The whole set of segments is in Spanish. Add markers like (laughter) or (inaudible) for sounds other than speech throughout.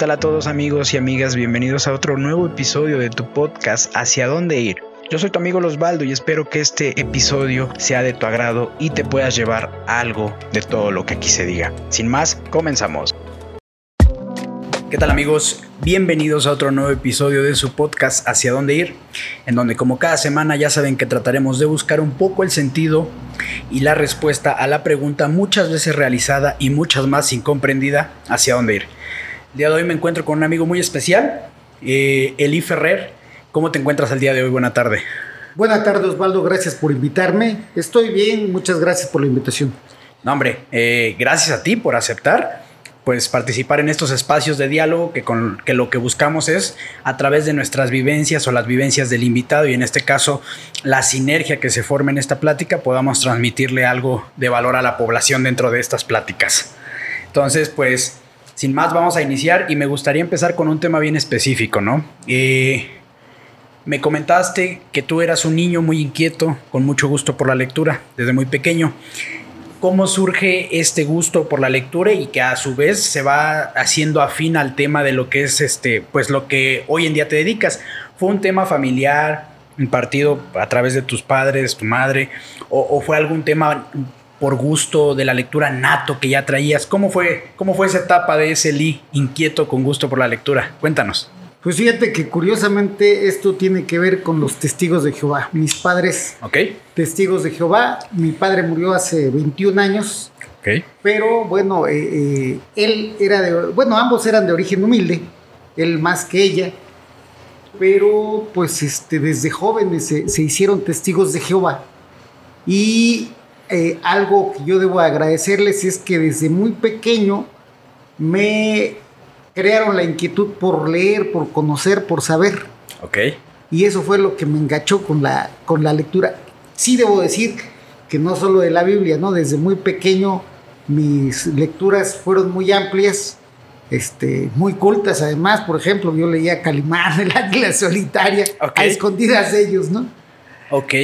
tal a todos amigos y amigas? Bienvenidos a otro nuevo episodio de tu podcast Hacia dónde ir. Yo soy tu amigo Losbaldo y espero que este episodio sea de tu agrado y te puedas llevar algo de todo lo que aquí se diga. Sin más, comenzamos. ¿Qué tal amigos? Bienvenidos a otro nuevo episodio de su podcast Hacia dónde ir, en donde como cada semana ya saben que trataremos de buscar un poco el sentido y la respuesta a la pregunta muchas veces realizada y muchas más incomprendida, ¿hacia dónde ir? El día de hoy me encuentro con un amigo muy especial, eh, Eli Ferrer. ¿Cómo te encuentras el día de hoy? Buena tarde. Buenas tardes, Osvaldo. Gracias por invitarme. Estoy bien. Muchas gracias por la invitación. No, hombre, eh, gracias a ti por aceptar pues participar en estos espacios de diálogo que, con, que lo que buscamos es a través de nuestras vivencias o las vivencias del invitado y en este caso la sinergia que se forma en esta plática podamos transmitirle algo de valor a la población dentro de estas pláticas. Entonces, pues, sin más vamos a iniciar y me gustaría empezar con un tema bien específico, ¿no? Eh, me comentaste que tú eras un niño muy inquieto, con mucho gusto por la lectura, desde muy pequeño cómo surge este gusto por la lectura y que a su vez se va haciendo afín al tema de lo que es este, pues lo que hoy en día te dedicas. ¿Fue un tema familiar, impartido a través de tus padres, tu madre, o, fue algún tema por gusto de la lectura nato que ya traías? ¿Cómo fue, cómo fue esa etapa de ese Lee inquieto con gusto por la lectura? Cuéntanos. Pues fíjate que curiosamente esto tiene que ver con los testigos de Jehová. Mis padres, testigos de Jehová. Mi padre murió hace 21 años. Pero bueno, eh, eh, él era de, bueno, ambos eran de origen humilde, él más que ella. Pero pues este, desde jóvenes se, hicieron testigos de Jehová. Y eh, algo que yo debo agradecerles es que desde muy pequeño me crearon la inquietud por leer, por conocer, por saber. Ok. Y eso fue lo que me engachó con la, con la lectura. Sí debo decir que no solo de la Biblia, ¿no? Desde muy pequeño mis lecturas fueron muy amplias, este, muy cultas además. Por ejemplo, yo leía Calimán, (laughs) el águila solitaria, a escondidas de ellos, ¿no? Ok.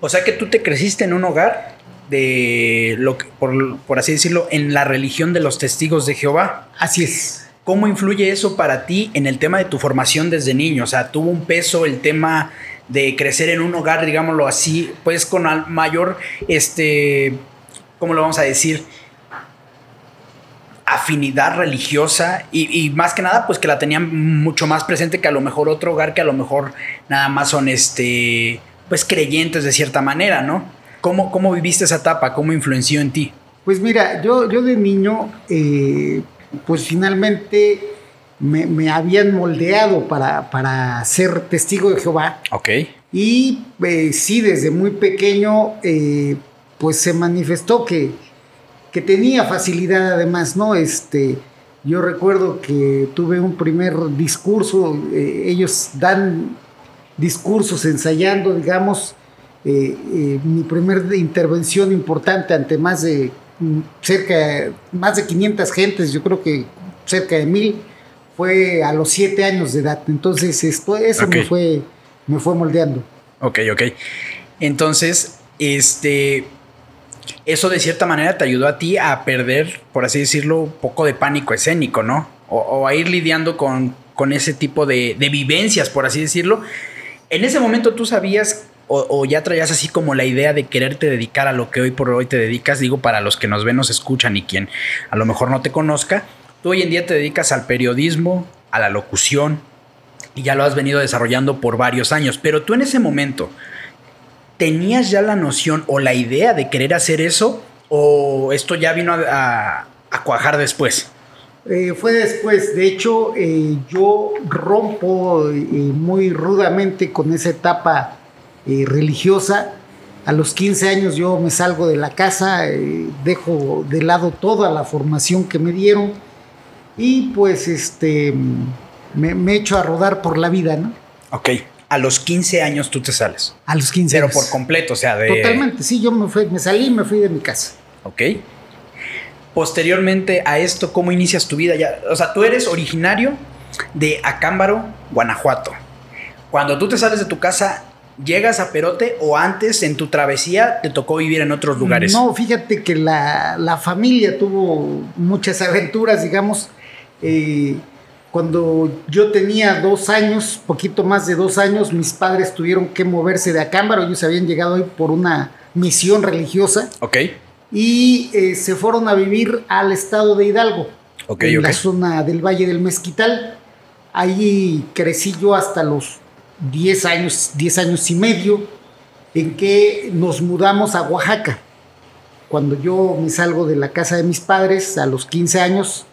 O sea que tú te creciste en un hogar de lo que, por, por así decirlo, en la religión de los testigos de Jehová. Así es. ¿Cómo influye eso para ti en el tema de tu formación desde niño? O sea, ¿tuvo un peso el tema de crecer en un hogar, digámoslo así, pues con mayor, este, ¿cómo lo vamos a decir? afinidad religiosa y, más que nada pues que la tenían mucho más presente que a lo mejor otro hogar que a lo mejor nada más son este pues creyentes de cierta manera, ¿no? ¿Cómo, cómo viviste esa etapa? ¿Cómo influenció en ti? Pues mira, yo, yo de niño eh, pues finalmente me, habían moldeado para, ser testigo de Jehová. Ok. Y eh, sí, desde muy pequeño, eh, pues se manifestó que, que tenía facilidad además, ¿no? Este, yo recuerdo que tuve un primer discurso, eh, ellos dan discursos ensayando, digamos, mi primera intervención importante ante más de cerca, más de 500 gentes, yo creo que cerca de mil, fue a los siete años de edad. Entonces, esto, eso me, fue, me fue moldeando. Ok, ok. Entonces, este, eso de cierta manera te ayudó a ti a perder, por así decirlo, un poco de pánico escénico, ¿no? O, a ir lidiando con, con ese tipo de, de, vivencias, por así decirlo. En ese momento tú sabías o, ya traías así como la idea de quererte dedicar a lo que hoy por hoy te dedicas, digo, para los que nos ven, nos escuchan y quien a lo mejor no te conozca, tú hoy en día te dedicas al periodismo, a la locución, y ya lo has venido desarrollando por varios años, pero tú en ese momento, ¿tenías ya la noción o la idea de querer hacer eso? ¿O esto ya vino a, cuajar después? Eh, fue después, de hecho, eh, yo rompo eh, muy rudamente con esa etapa eh, religiosa. A los 15 años yo me salgo de la casa, eh, dejo de lado toda la formación que me dieron y pues este me, echo a rodar por la vida, ¿no? Ok. A los 15 años tú te sales. A los 15 Pero por completo, o sea, de... Totalmente, sí, yo me, fui, me salí y me fui de mi casa. Ok. Posteriormente a esto, ¿cómo inicias tu vida? Ya, o sea, tú eres originario de Acámbaro, Guanajuato. Cuando tú te sales de tu casa, ¿Llegas a Perote o antes en tu travesía te tocó vivir en otros lugares? No, fíjate que la, familia tuvo muchas aventuras, digamos. Eh, Cuando yo tenía dos años, poquito más de dos años, mis padres tuvieron que moverse de Acámbaro. Ellos habían llegado ahí por una misión religiosa. Ok. Y eh, se fueron a vivir al estado de Hidalgo. Ok, en la zona del Valle del Mezquital. Ahí crecí yo hasta los 10 años, 10 años y medio, en que nos mudamos a Oaxaca. Cuando yo me salgo de la casa de mis padres a los 15 años,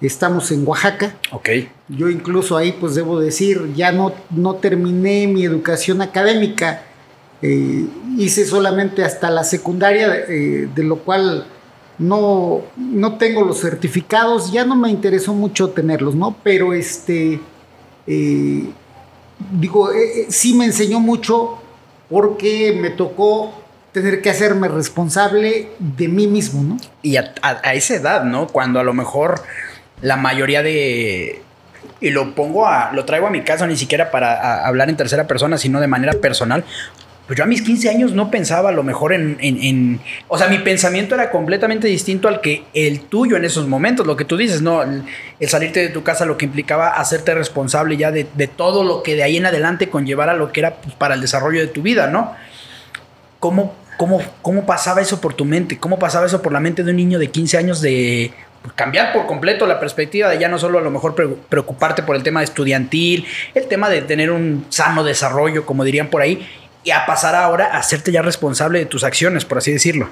estamos en Oaxaca. Ok. Yo incluso ahí, pues debo decir, ya no, no terminé mi educación académica. Eh, hice solamente hasta la secundaria, eh, de lo cual no, no tengo los certificados, ya no me interesó mucho tenerlos, ¿no? Pero este, eh, digo, sí me enseñó mucho porque me tocó tener que hacerme responsable de mí mismo, ¿no? Y a, esa edad, ¿no? Cuando a lo mejor la mayoría de... Y lo pongo a... Lo traigo a mi caso ni siquiera para hablar en tercera persona, sino de manera personal. Pues yo a mis 15 años no pensaba a lo mejor en, O sea, mi pensamiento era completamente distinto al que el tuyo en esos momentos. Lo que tú dices, ¿no? El, salirte de tu casa lo que implicaba hacerte responsable ya de, todo lo que de ahí en adelante conllevara lo que era pues, para el desarrollo de tu vida, ¿no? ¿Cómo ¿Cómo, ¿Cómo pasaba eso por tu mente? ¿Cómo pasaba eso por la mente de un niño de 15 años de cambiar por completo la perspectiva de ya no solo a lo mejor preocuparte por el tema estudiantil, el tema de tener un sano desarrollo, como dirían por ahí, y a pasar ahora a hacerte ya responsable de tus acciones, por así decirlo?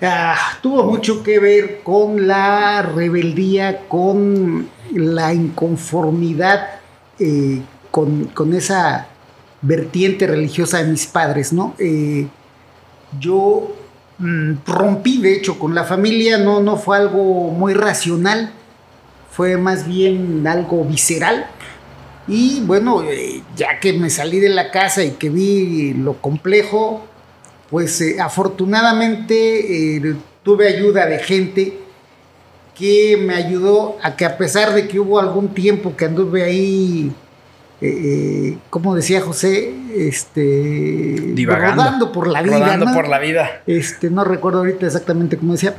Ah, tuvo mucho que ver con la rebeldía, con la inconformidad, eh, con, esa vertiente religiosa de mis padres, ¿no? Eh, yo mm, rompí, de hecho, con la familia, no, no fue algo muy racional, fue más bien algo visceral. Y bueno, eh, ya que me salí de la casa y que vi lo complejo, pues eh, afortunadamente eh, tuve ayuda de gente que me ayudó a que a pesar de que hubo algún tiempo que anduve ahí eh, como decía José, este, rodando por la vida. Rodando por la vida. Este, no recuerdo ahorita exactamente cómo decía,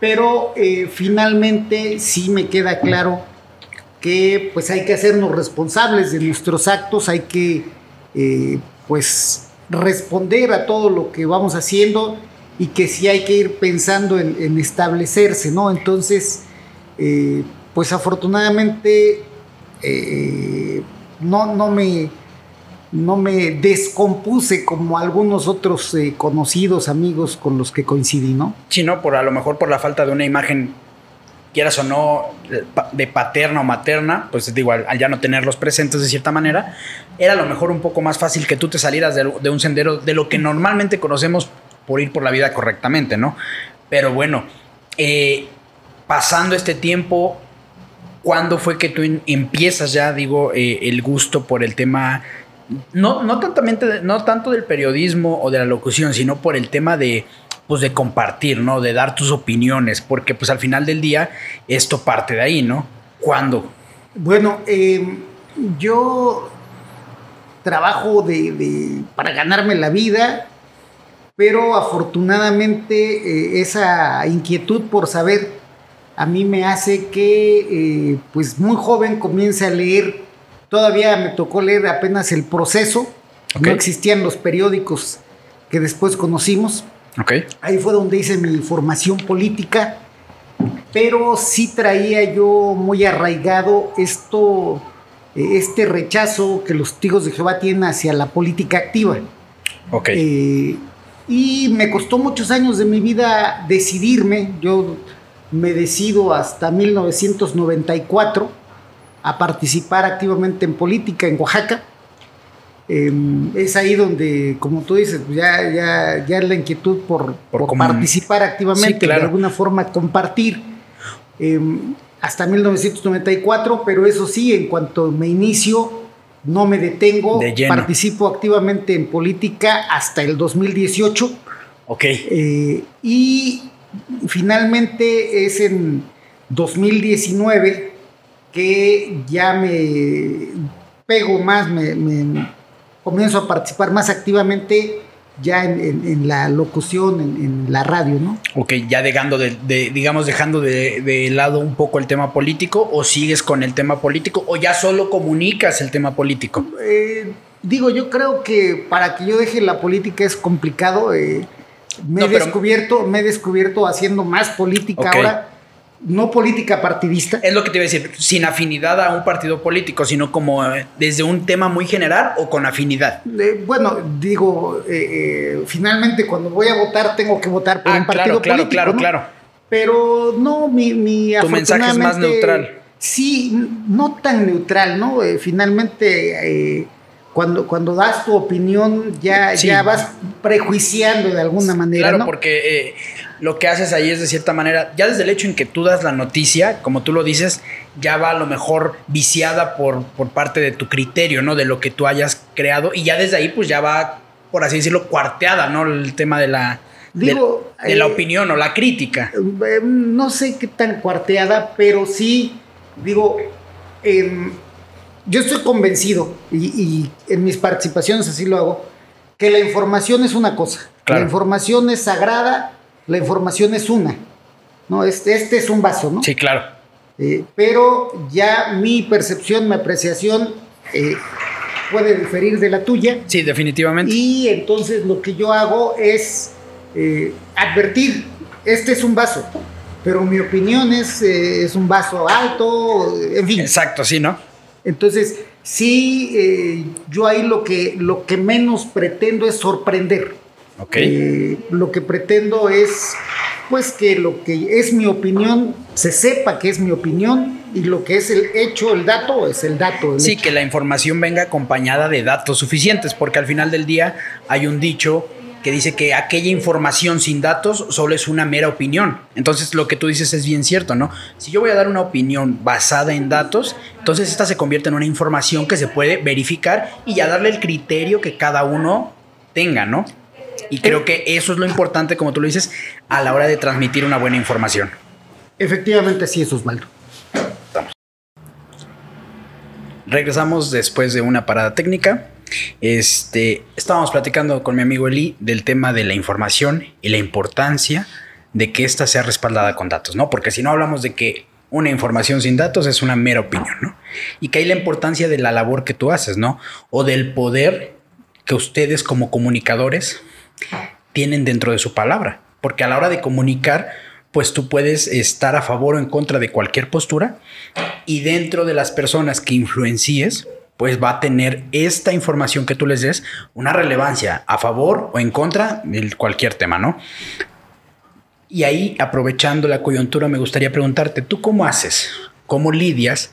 pero finalmente sí me queda claro que pues hay que hacernos responsables de nuestros actos, hay que eh, pues responder a todo lo que vamos haciendo y que sí hay que ir pensando en, establecerse, ¿no? Entonces, pues afortunadamente no, no me no me descompuse como algunos otros eh, conocidos amigos con los que coincidí, ¿no? Sí, no, por a lo mejor por la falta de una imagen, quieras o no, de paterna o materna, pues digo, al, ya no tenerlos presentes de cierta manera, era a lo mejor un poco más fácil que tú te salieras de, un sendero de lo que normalmente conocemos por ir por la vida correctamente, ¿no? Pero bueno, eh, pasando este tiempo, ¿Cuándo fue que tú empiezas ya, digo, eh, el gusto por el tema, no, no, no tanto del periodismo o de la locución, sino por el tema de, pues de compartir, ¿no? De dar tus opiniones, porque pues al final del día esto parte de ahí, ¿no? ¿Cuándo? Bueno, em, yo trabajo de, para ganarme la vida, pero afortunadamente eh, esa inquietud por saber a mí me hace que, eh, pues muy joven, comience a leer. Todavía me tocó leer apenas el proceso. No existían los periódicos que después conocimos. Ahí fue donde hice mi formación política, pero sí traía yo muy arraigado esto, eh, este rechazo que los testigos de Jehová tienen hacia la política activa. Eh, y me costó muchos años de mi vida decidirme. Yo me decido hasta 1994 a participar activamente en política en Oaxaca. Em, es ahí donde, como tú dices, ya, ya, ya la inquietud por, participar activamente, de alguna forma compartir, em, hasta 1994, pero eso sí, en cuanto me inicio, no me detengo, participo activamente en política hasta el 2018. Ok. Eh, y finalmente es en 2019 que ya me pego más, me, comienzo a participar más activamente ya en, la locución, en, la radio, ¿no? Ok, ya dejando de, digamos, dejando de, lado un poco el tema político, o sigues con el tema político, o ya solo comunicas el tema político. Eh, digo, yo creo que para que yo deje la política es complicado. Eh, me, he descubierto, me he descubierto haciendo más política ahora no política partidista. Es lo que te iba a decir, sin afinidad a un partido político, sino como eh, desde un tema muy general o con afinidad. Eh, bueno, digo, eh, finalmente cuando voy a votar tengo que votar por ah, un partido claro, político. Claro, claro, claro. Pero no, mi, mi Tu mensaje es más neutral. Sí, no tan neutral, ¿no? finalmente cuando, cuando das tu opinión ya, ya vas prejuiciando de alguna manera. Claro, porque eh, lo que haces ahí es de cierta manera, ya desde el hecho en que tú das la noticia, como tú lo dices, ya va a lo mejor viciada por, por parte de tu criterio, ¿no? De lo que tú hayas creado y ya desde ahí pues ya va, por así decirlo, cuarteada, ¿no? El tema de la... Digo, de, la eh, opinión o la crítica. Eh, no sé qué tan cuarteada, pero sí, digo, em, yo estoy convencido, y, en mis participaciones así lo hago, que la información es una cosa. La información es sagrada, la información es una. ¿no? Este, este es un vaso, ¿no? Sí, claro. Eh, pero ya mi percepción, mi apreciación eh, puede diferir de la tuya. Sí, definitivamente. Y entonces lo que yo hago es eh, advertir, este es un vaso, pero mi opinión es, es un vaso alto, en fin. Exacto, sí, ¿no? Entonces, sí, eh, yo ahí lo que, lo que menos pretendo es sorprender. Okay. Eh, lo que pretendo es, pues, que lo que es mi opinión se sepa que es mi opinión y lo que es el hecho, el dato, es el dato. sí, que la información venga acompañada de datos suficientes, porque al final del día hay un dicho que dice que aquella información sin datos solo es una mera opinión. Entonces lo que tú dices es bien cierto, ¿no? Si yo voy a dar una opinión basada en datos, entonces esta se convierte en una información que se puede verificar y ya darle el criterio que cada uno tenga, ¿no? Y creo que eso es lo importante, como tú lo dices, a la hora de transmitir una buena información. Efectivamente, sí, es Osvaldo. Regresamos después de una parada técnica. Este, estábamos platicando con mi amigo Eli del tema de la información y la importancia de que ésta sea respaldada con datos, ¿no? Porque si no hablamos de que una información sin datos es una mera opinión, ¿no? Y que hay la importancia de la labor que tú haces, ¿no? O del poder que ustedes como comunicadores tienen dentro de su palabra. Porque a la hora de comunicar, pues tú puedes estar a favor o en contra de cualquier postura y dentro de las personas que influencies, pues va a tener esta información que tú les des una relevancia a favor o en contra de cualquier tema, ¿no? Y ahí, aprovechando la coyuntura, me gustaría preguntarte, ¿tú cómo haces? ¿Cómo lidias?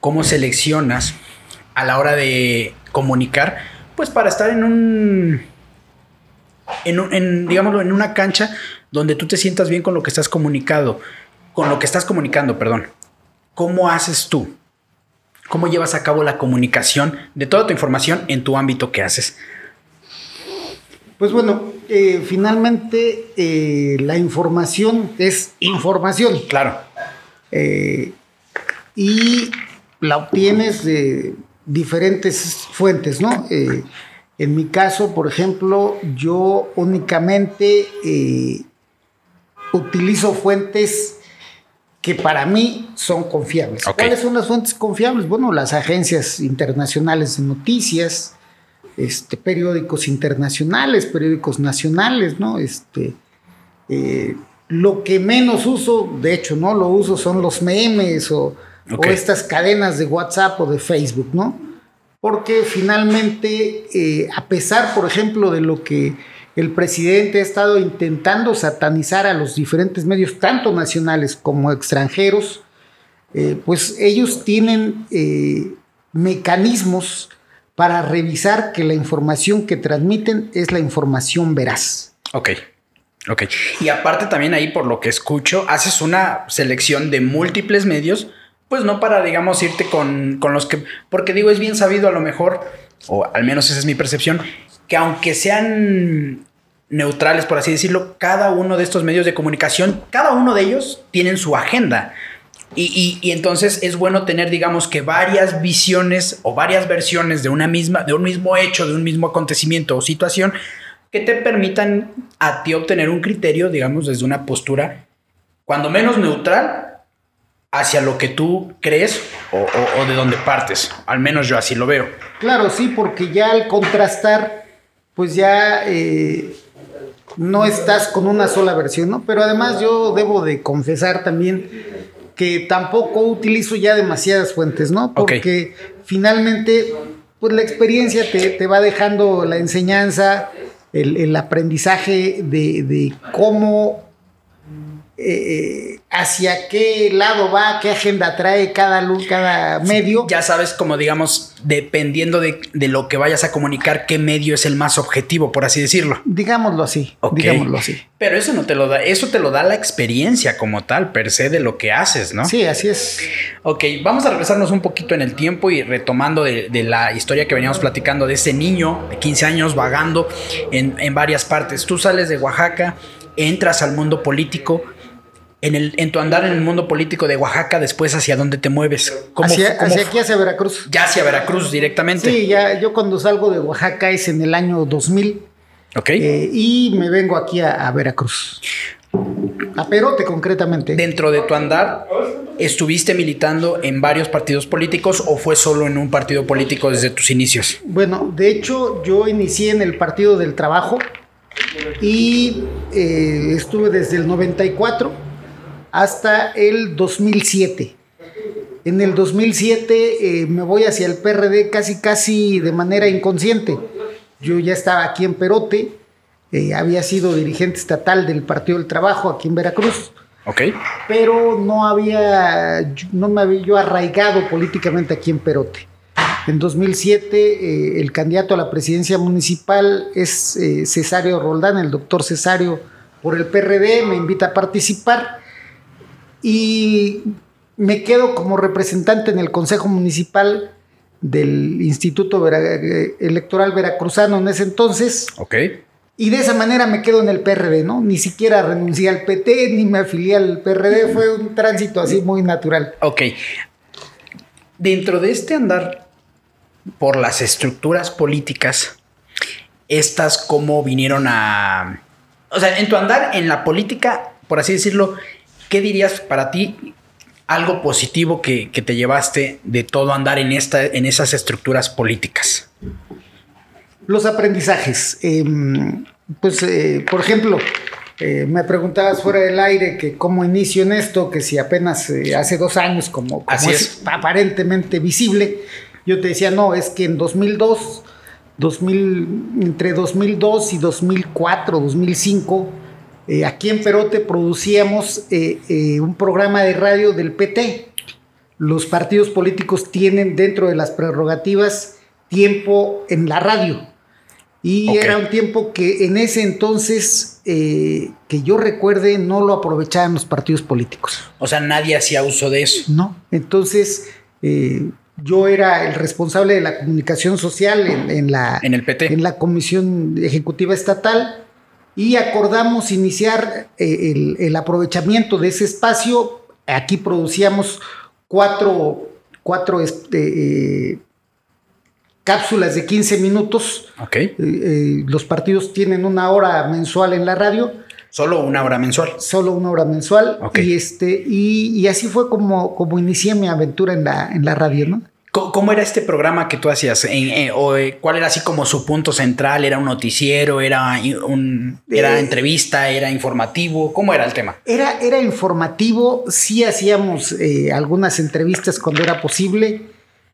¿Cómo seleccionas a la hora de comunicar? Pues para estar en un, en, en digámoslo, en una cancha donde tú te sientas bien con lo que estás comunicando, con lo que estás comunicando, perdón. ¿Cómo haces tú? ¿Cómo llevas a cabo la comunicación de toda tu información en tu ámbito que haces? Pues bueno, eh, finalmente eh, la información es información. Claro. Eh, y la obtienes de diferentes fuentes, ¿no? en mi caso, por ejemplo, yo únicamente utilizo fuentes que para mí son confiables. ¿Cuáles son las fuentes confiables? Bueno, las agencias internacionales de noticias, este, periódicos internacionales, periódicos nacionales, ¿no? Este, eh, lo que menos uso, de hecho, no lo uso, son los memes o, o, estas cadenas de WhatsApp o de Facebook, ¿no? Porque finalmente, eh, a pesar, por ejemplo, de lo que el presidente ha estado intentando satanizar a los diferentes medios, tanto nacionales como extranjeros, eh, pues ellos tienen eh, mecanismos para revisar que la información que transmiten es la información veraz. Ok. Ok. Y aparte también ahí, por lo que escucho, haces una selección de múltiples medios, pues no para, digamos, irte con, con los que... Porque digo, es bien sabido a lo mejor, o al menos esa es mi percepción, que aunque sean neutrales, por así decirlo, cada uno de estos medios de comunicación, cada uno de ellos tienen su agenda. Y, entonces es bueno tener, digamos, que varias visiones o varias versiones de una misma, de un mismo hecho, de un mismo acontecimiento o situación, que te permitan a ti obtener un criterio, digamos, desde una postura, cuando menos neutral, hacia lo que tú crees o, de donde partes. Al menos yo así lo veo. Claro, sí, porque ya al contrastar, pues ya eh, no estás con una sola versión, ¿no? Pero además yo debo de confesar también que tampoco utilizo ya demasiadas fuentes, ¿no? Porque finalmente, pues la experiencia te, va dejando la enseñanza, el, aprendizaje de, de cómo eh, hacia qué lado va, qué agenda trae cada, cada medio. ya sabes, como digamos, dependiendo de, lo que vayas a comunicar, qué medio es el más objetivo, por así decirlo. Digámoslo así. Digámoslo así. Pero eso no te lo da, eso te lo da la experiencia como tal, per se, de lo que haces, ¿no? Sí, así es. Ok, vamos a regresarnos un poquito en el tiempo y retomando de, la historia que veníamos platicando de ese niño de 15 años vagando en, en varias partes. Tú sales de Oaxaca, entras al mundo político en, el, en tu andar en el mundo político de Oaxaca, después hacia dónde te mueves? ¿Cómo, hacia, aquí, hacia Veracruz. Ya hacia Veracruz directamente. Sí, ya yo cuando salgo de Oaxaca es en el año 2000. Ok. Eh, y me vengo aquí a, Veracruz. A Perote concretamente. Dentro de tu andar, ¿estuviste militando en varios partidos políticos o fue solo en un partido político desde tus inicios? Bueno, de hecho yo inicié en el Partido del Trabajo y eh, estuve desde el 94 hasta el 2007. En el 2007 eh, me voy hacia el PRD casi casi de manera inconsciente. Yo ya estaba aquí en Perote, eh, había sido dirigente estatal del Partido del Trabajo aquí en Veracruz. Ok. Pero no había, no me había yo arraigado políticamente aquí en Perote. En 2007 eh, el candidato a la presidencia municipal es Cesario Roldán, el doctor Cesario por el PRD, me invita a participar y me quedo como representante en el Consejo Municipal del Instituto Electoral Veracruzano en ese entonces. Ok. Y de esa manera me quedo en el PRD, ¿no? Ni siquiera renuncié al PT ni me afilié al PRD, fue un tránsito así muy natural. Ok. Dentro de este andar por las estructuras políticas, estas cómo vinieron a... O sea, en tu andar en la política, por así decirlo, ¿qué dirías para ti algo positivo que, te llevaste de todo andar en, esta, en esas estructuras políticas? Los aprendizajes. Em, pues, eh, por ejemplo, eh, me preguntabas fuera del aire que cómo inicio en esto, que si apenas eh, hace dos años, como, es, aparentemente visible, yo te decía, no, es que en 2002, 2000, entre 2002 y 2004, 2005, eh, aquí en Perote producíamos eh, eh, un programa de radio del PT. Los partidos políticos tienen dentro de las prerrogativas tiempo en la radio. Y era un tiempo que en ese entonces, que yo recuerde, no lo aprovechaban los partidos políticos. O sea, nadie hacía uso de eso. No. Entonces, yo era el responsable de la comunicación social en, la, en, el PT. en la Comisión Ejecutiva Estatal y acordamos iniciar eh, el, aprovechamiento de ese espacio. Aquí producíamos cuatro, cuatro este, eh, cápsulas de 15 minutos. Okay. Eh, los partidos tienen una hora mensual en la radio. Solo una hora mensual. Solo una hora mensual. Y este, y, así fue como, como inicié mi aventura en la, en la radio, ¿no? ¿Cómo era este programa que tú hacías? o, eh, ¿Cuál era así como su punto central? ¿Era un noticiero? ¿Era, un, era eh, entrevista? ¿Era informativo? ¿Cómo era el tema? Era, era informativo. Sí hacíamos eh, algunas entrevistas cuando era posible.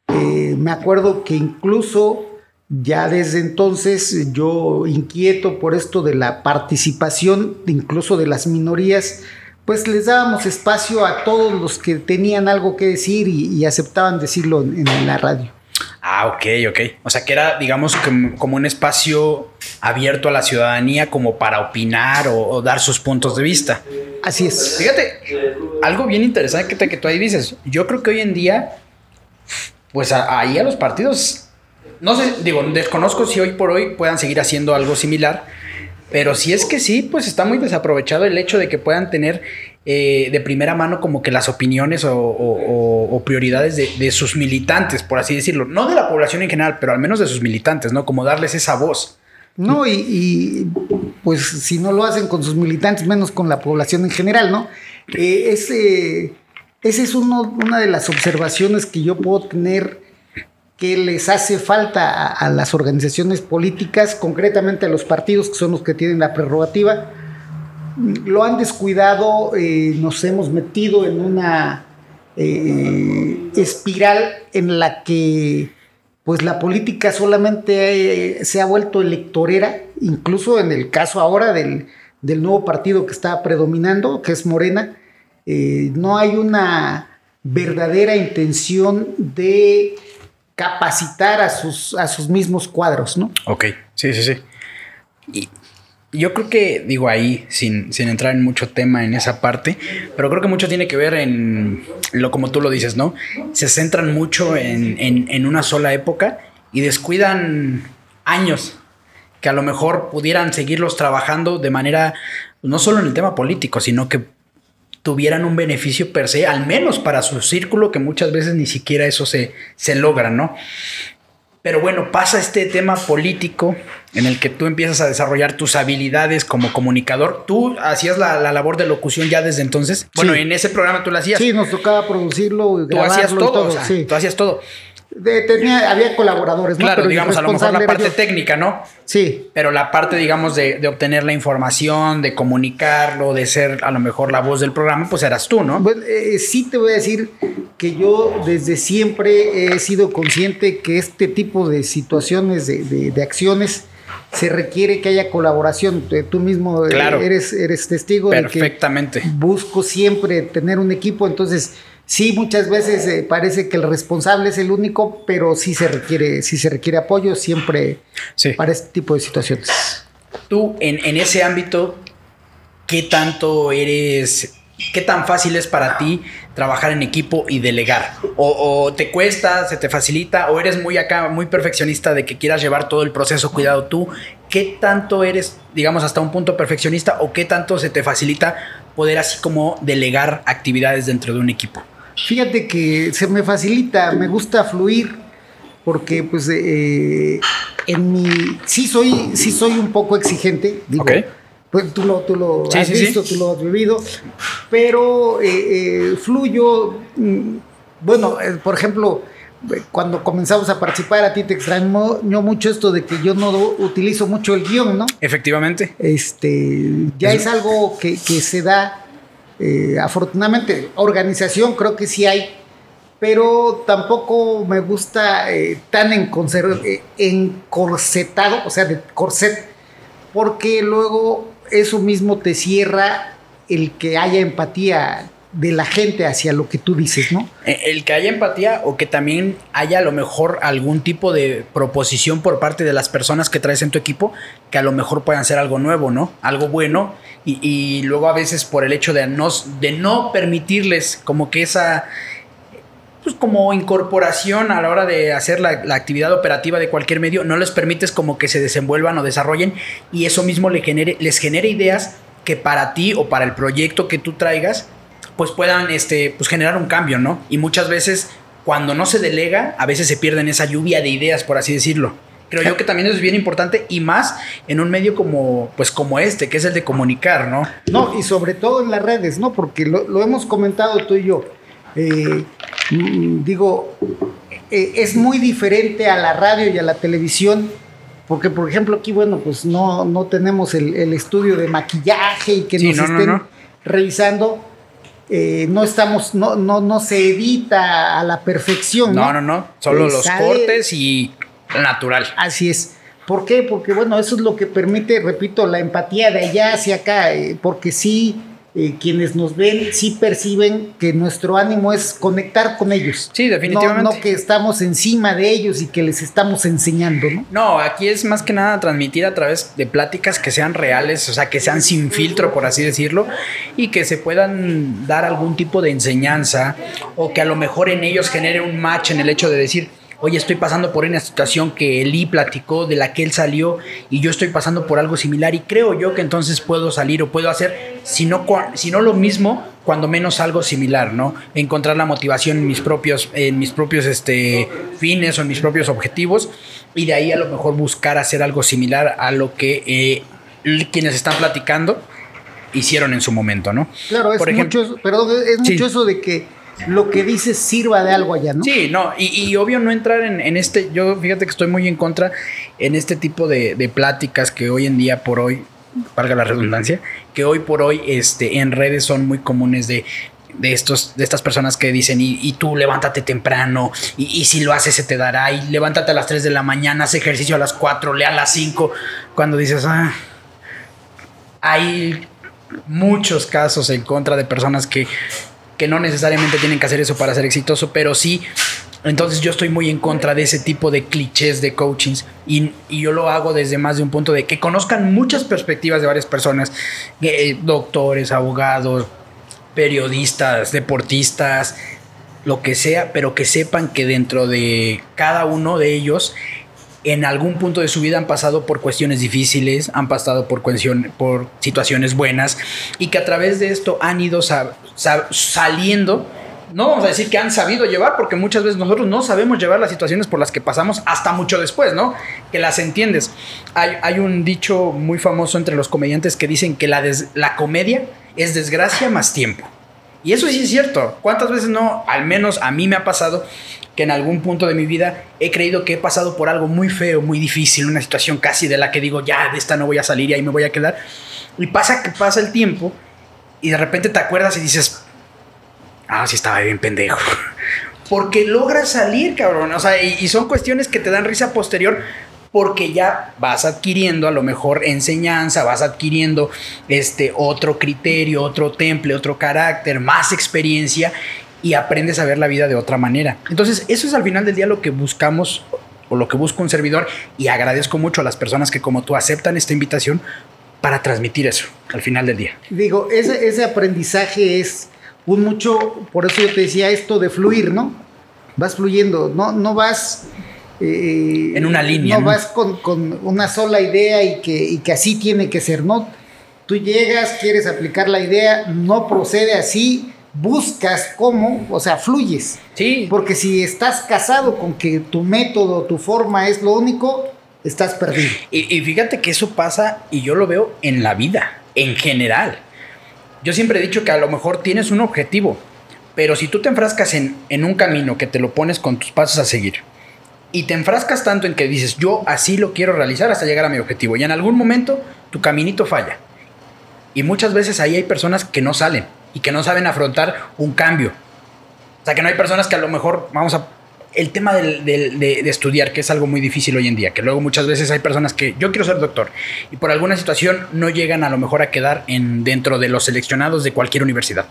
me acuerdo que incluso ya desde entonces yo inquieto por esto de la participación incluso de las minorías pues les dábamos espacio a todos los que tenían algo que decir y, aceptaban decirlo en, la radio. Ah, ok, ok. O sea que era, digamos, como un espacio abierto a la ciudadanía como para opinar o, dar sus puntos de vista. Así es. Fíjate, algo bien interesante que, que tú ahí dices. Yo creo que hoy en día, pues ahí a los partidos, no sé, digo, desconozco si hoy por hoy puedan seguir haciendo algo similar pero si es que sí, pues está muy desaprovechado el hecho de que puedan tener eh, de primera mano como que las opiniones o, prioridades de, sus militantes, por así decirlo. No de la población en general, pero al menos de sus militantes, ¿no? Como darles esa voz. No, y, pues si no lo hacen con sus militantes, menos con la población en general, ¿no? Eh, ese, esa es una de las observaciones que yo puedo tener que les hace falta a, las organizaciones políticas, concretamente a los partidos que son los que tienen la prerrogativa. Lo han descuidado, eh, nos hemos metido en una eh, espiral en la que pues la política solamente eh, se ha vuelto electorera, incluso en el caso ahora del, nuevo partido que está predominando, que es Morena, no hay una verdadera intención de capacitar a sus, a sus mismos cuadros, ¿no? Ok, sí, sí, sí. Y yo creo que, digo ahí, sin, entrar en mucho tema en esa parte, pero creo que mucho tiene que ver en lo como tú lo dices, ¿no? Se centran mucho en, en una sola época y descuidan años que a lo mejor pudieran seguirlos trabajando de manera, no solo en el tema político, sino que tuvieran un beneficio per se, al menos para su círculo, que muchas veces ni siquiera eso se, se logra, ¿no? Pero bueno, pasa este tema político en el que tú empiezas a desarrollar tus habilidades como comunicador. ¿Tú hacías la, labor de locución ya desde entonces? Bueno, en ese programa tú lo hacías. Sí, nos tocaba producirlo, tú hacías todo, sí. tú hacías todo tenía, había colaboradores, ¿no? Claro, digamos, a lo mejor la parte técnica, ¿no? Sí. Pero la parte, digamos, de, obtener la información, de comunicarlo, de ser a lo mejor la voz del programa, pues eras tú, ¿no? Bueno, eh, sí te voy a decir que yo desde siempre he sido consciente que este tipo de situaciones, de, acciones, se requiere que haya colaboración. Tú mismo eh, eres, eres testigo Perfectamente. de que busco siempre tener un equipo, entonces Sí, muchas veces eh, parece que el responsable es el único, pero sí se requiere, sí se requiere apoyo siempre para este tipo de situaciones. Tú, en, ese ámbito, ¿qué tanto eres, qué tan fácil es para ti trabajar en equipo y delegar? O, te cuesta, se te facilita, o eres muy acá, muy perfeccionista de que quieras llevar todo el proceso cuidado tú? ¿Qué tanto eres, digamos, hasta un punto perfeccionista o qué tanto se te facilita poder así como delegar actividades dentro de un equipo? Fíjate que se me facilita, me gusta fluir, porque pues eh, en mi... Sí soy, sí soy un poco exigente, digo. Pues tú lo, tú lo has visto, tú lo has vivido, pero eh, eh, fluyo. Mm, bueno, por ejemplo, cuando comenzamos a participar, a ti te extrañó mucho esto de que yo no utilizo mucho el guion, ¿no? Efectivamente. Este, ya es, algo que, que, se da eh, afortunadamente, organización creo que sí hay, pero tampoco me gusta eh, tan en eh, encorsetado, o sea, de corset, porque luego eso mismo te cierra el que haya empatía de la gente hacia lo que tú dices, ¿no? El que haya empatía o que también haya a lo mejor algún tipo de proposición por parte de las personas que traes en tu equipo que a lo mejor puedan ser algo nuevo, ¿no? Algo bueno y, luego a veces por el hecho de no, de no permitirles como que esa pues como incorporación a la hora de hacer la, actividad operativa de cualquier medio, no les permites como que se desenvuelvan o desarrollen y eso mismo le genere, les genere ideas que para ti o para el proyecto que tú traigas, pues puedan este, pues generar un cambio, ¿no? Y muchas veces cuando no se delega, a veces se pierden esa lluvia de ideas, por así decirlo creo yo que también es bien importante y más en un medio como, pues como este, que es el de comunicar, ¿no? No, y sobre todo en las redes, ¿no? Porque lo, hemos comentado tú y yo. Eh, mm, digo, eh, es muy diferente a la radio y a la televisión. Porque, por ejemplo, aquí, bueno, pues no, no tenemos el, estudio de maquillaje y que nos estén revisando. Eh, no estamos, no, no, no se edita a la perfección. No, no, no. Solo los cortes y natural. Así es. ¿Por qué? Porque bueno, eso es lo que permite, repito, la empatía de allá hacia acá, eh, porque sí, eh, quienes nos ven sí perciben que nuestro ánimo es conectar con ellos. Sí, definitivamente. No, que estamos encima de ellos y que les estamos enseñando, ¿no? No, aquí es más que nada transmitir a través de pláticas que sean reales, o sea, que sean sin filtro, por así decirlo, y que se puedan dar algún tipo de enseñanza o que a lo mejor en ellos genere un match en el hecho de decir, oye, estoy pasando por una situación que Eli platicó, de la que él salió, y yo estoy pasando por algo similar, y creo yo que entonces puedo salir o puedo hacer, si no, si no lo mismo, cuando menos algo similar, ¿no? Encontrar la motivación en mis propios, en mis propios este, fines o en mis propios objetivos, y de ahí a lo mejor buscar hacer algo similar a lo que eh, quienes están platicando hicieron en su momento, ¿no? Claro, es mucho, perdón, es mucho eso de que lo que dices sirva de algo allá, ¿no? Sí, no, y, obvio no entrar en, este, yo fíjate que estoy muy en contra en este tipo de, pláticas que hoy en día por hoy, valga la redundancia, que hoy por hoy este, en redes son muy comunes de, de, estos, de estas personas que dicen, y, tú levántate temprano, y, si lo haces se te dará, y levántate a las 3 de la mañana, haz ejercicio a las 4, lea a las 5, cuando dices, ah, hay muchos casos en contra de personas que que no necesariamente tienen que hacer eso para ser exitoso, pero sí. Entonces yo estoy muy en contra de ese tipo de clichés de coachings y, yo lo hago desde más de un punto de que conozcan muchas perspectivas de varias personas, eh, doctores, abogados, periodistas, deportistas, lo que sea, pero que sepan que dentro de cada uno de ellos en algún punto de su vida han pasado por cuestiones difíciles, han pasado por, por situaciones buenas y que a través de esto han ido saliendo. No vamos a decir que han sabido llevar, porque muchas veces nosotros no sabemos llevar las situaciones por las que pasamos hasta mucho después, ¿no? Que las entiendes. Hay, un dicho muy famoso entre los comediantes que dicen que la, la comedia es desgracia más tiempo. Y eso sí es cierto. ¿Cuántas veces no? Al menos a mí me ha pasado que en algún punto de mi vida he creído que he pasado por algo muy feo, muy difícil, una situación casi de la que digo, ya, de esta no voy a salir y ahí me voy a quedar. Y pasa que pasa el tiempo y de repente te acuerdas y dices, ah, sí estaba bien pendejo. (laughs) Porque logras salir, cabrón. O sea, y, y son cuestiones que te dan risa posterior, porque ya vas adquiriendo a lo mejor enseñanza, vas adquiriendo este otro criterio, otro temple, otro carácter, más experiencia y aprendes a ver la vida de otra manera. Entonces, eso es al final del día lo que buscamos o lo que busca un servidor y agradezco mucho a las personas que como tú aceptan esta invitación para transmitir eso al final del día. Digo, ese, ese aprendizaje es un mucho, por eso yo te decía esto de fluir, ¿no? Vas fluyendo, no, no vas... Eh, en una línea. No, vas con, con, una sola idea y que, y que así tiene que ser, ¿no? Tú llegas, quieres aplicar la idea, no procede así, buscas cómo, o sea, fluyes. Sí. Porque si estás casado con que tu método, tu forma es lo único, estás perdido. Y, fíjate que eso pasa y yo lo veo en la vida, en general. Yo siempre he dicho que a lo mejor tienes un objetivo, pero si tú te enfrascas en, en un camino que te lo pones con tus pasos a seguir, y te enfrascas tanto en que dices, yo así lo quiero realizar hasta llegar a mi objetivo, y en algún momento tu caminito falla. Y muchas veces ahí hay personas que no salen y que no saben afrontar un cambio. O sea, que no hay personas que a lo mejor, vamos a... El tema de, estudiar, que es algo muy difícil hoy en día, que luego muchas veces hay personas que yo quiero ser doctor y por alguna situación no llegan a lo mejor a quedar en, dentro de los seleccionados de cualquier universidad.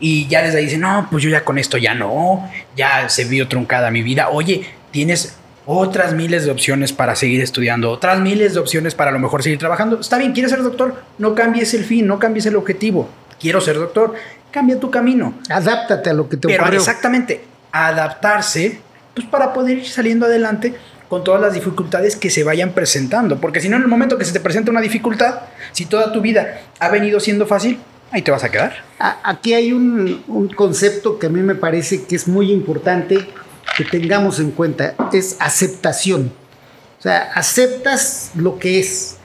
Y ya desde ahí dicen, no, pues yo ya con esto ya no, ya se vio truncada mi vida. Oye, tienes otras miles de opciones para seguir estudiando, otras miles de opciones para a lo mejor seguir trabajando. Está bien, quieres ser doctor, no cambies el fin, no cambies el objetivo quiero ser doctor, cambia tu camino. Adáptate a lo que te Pero exactamente, adaptarse, pues para poder ir saliendo adelante con todas las dificultades que se vayan presentando. Porque si no, en el momento que se te presenta una dificultad, si toda tu vida ha venido siendo fácil, ahí te vas a quedar. Aquí hay un, un concepto que a mí me parece que es muy importante que tengamos en cuenta, es aceptación. O sea, aceptas lo que es.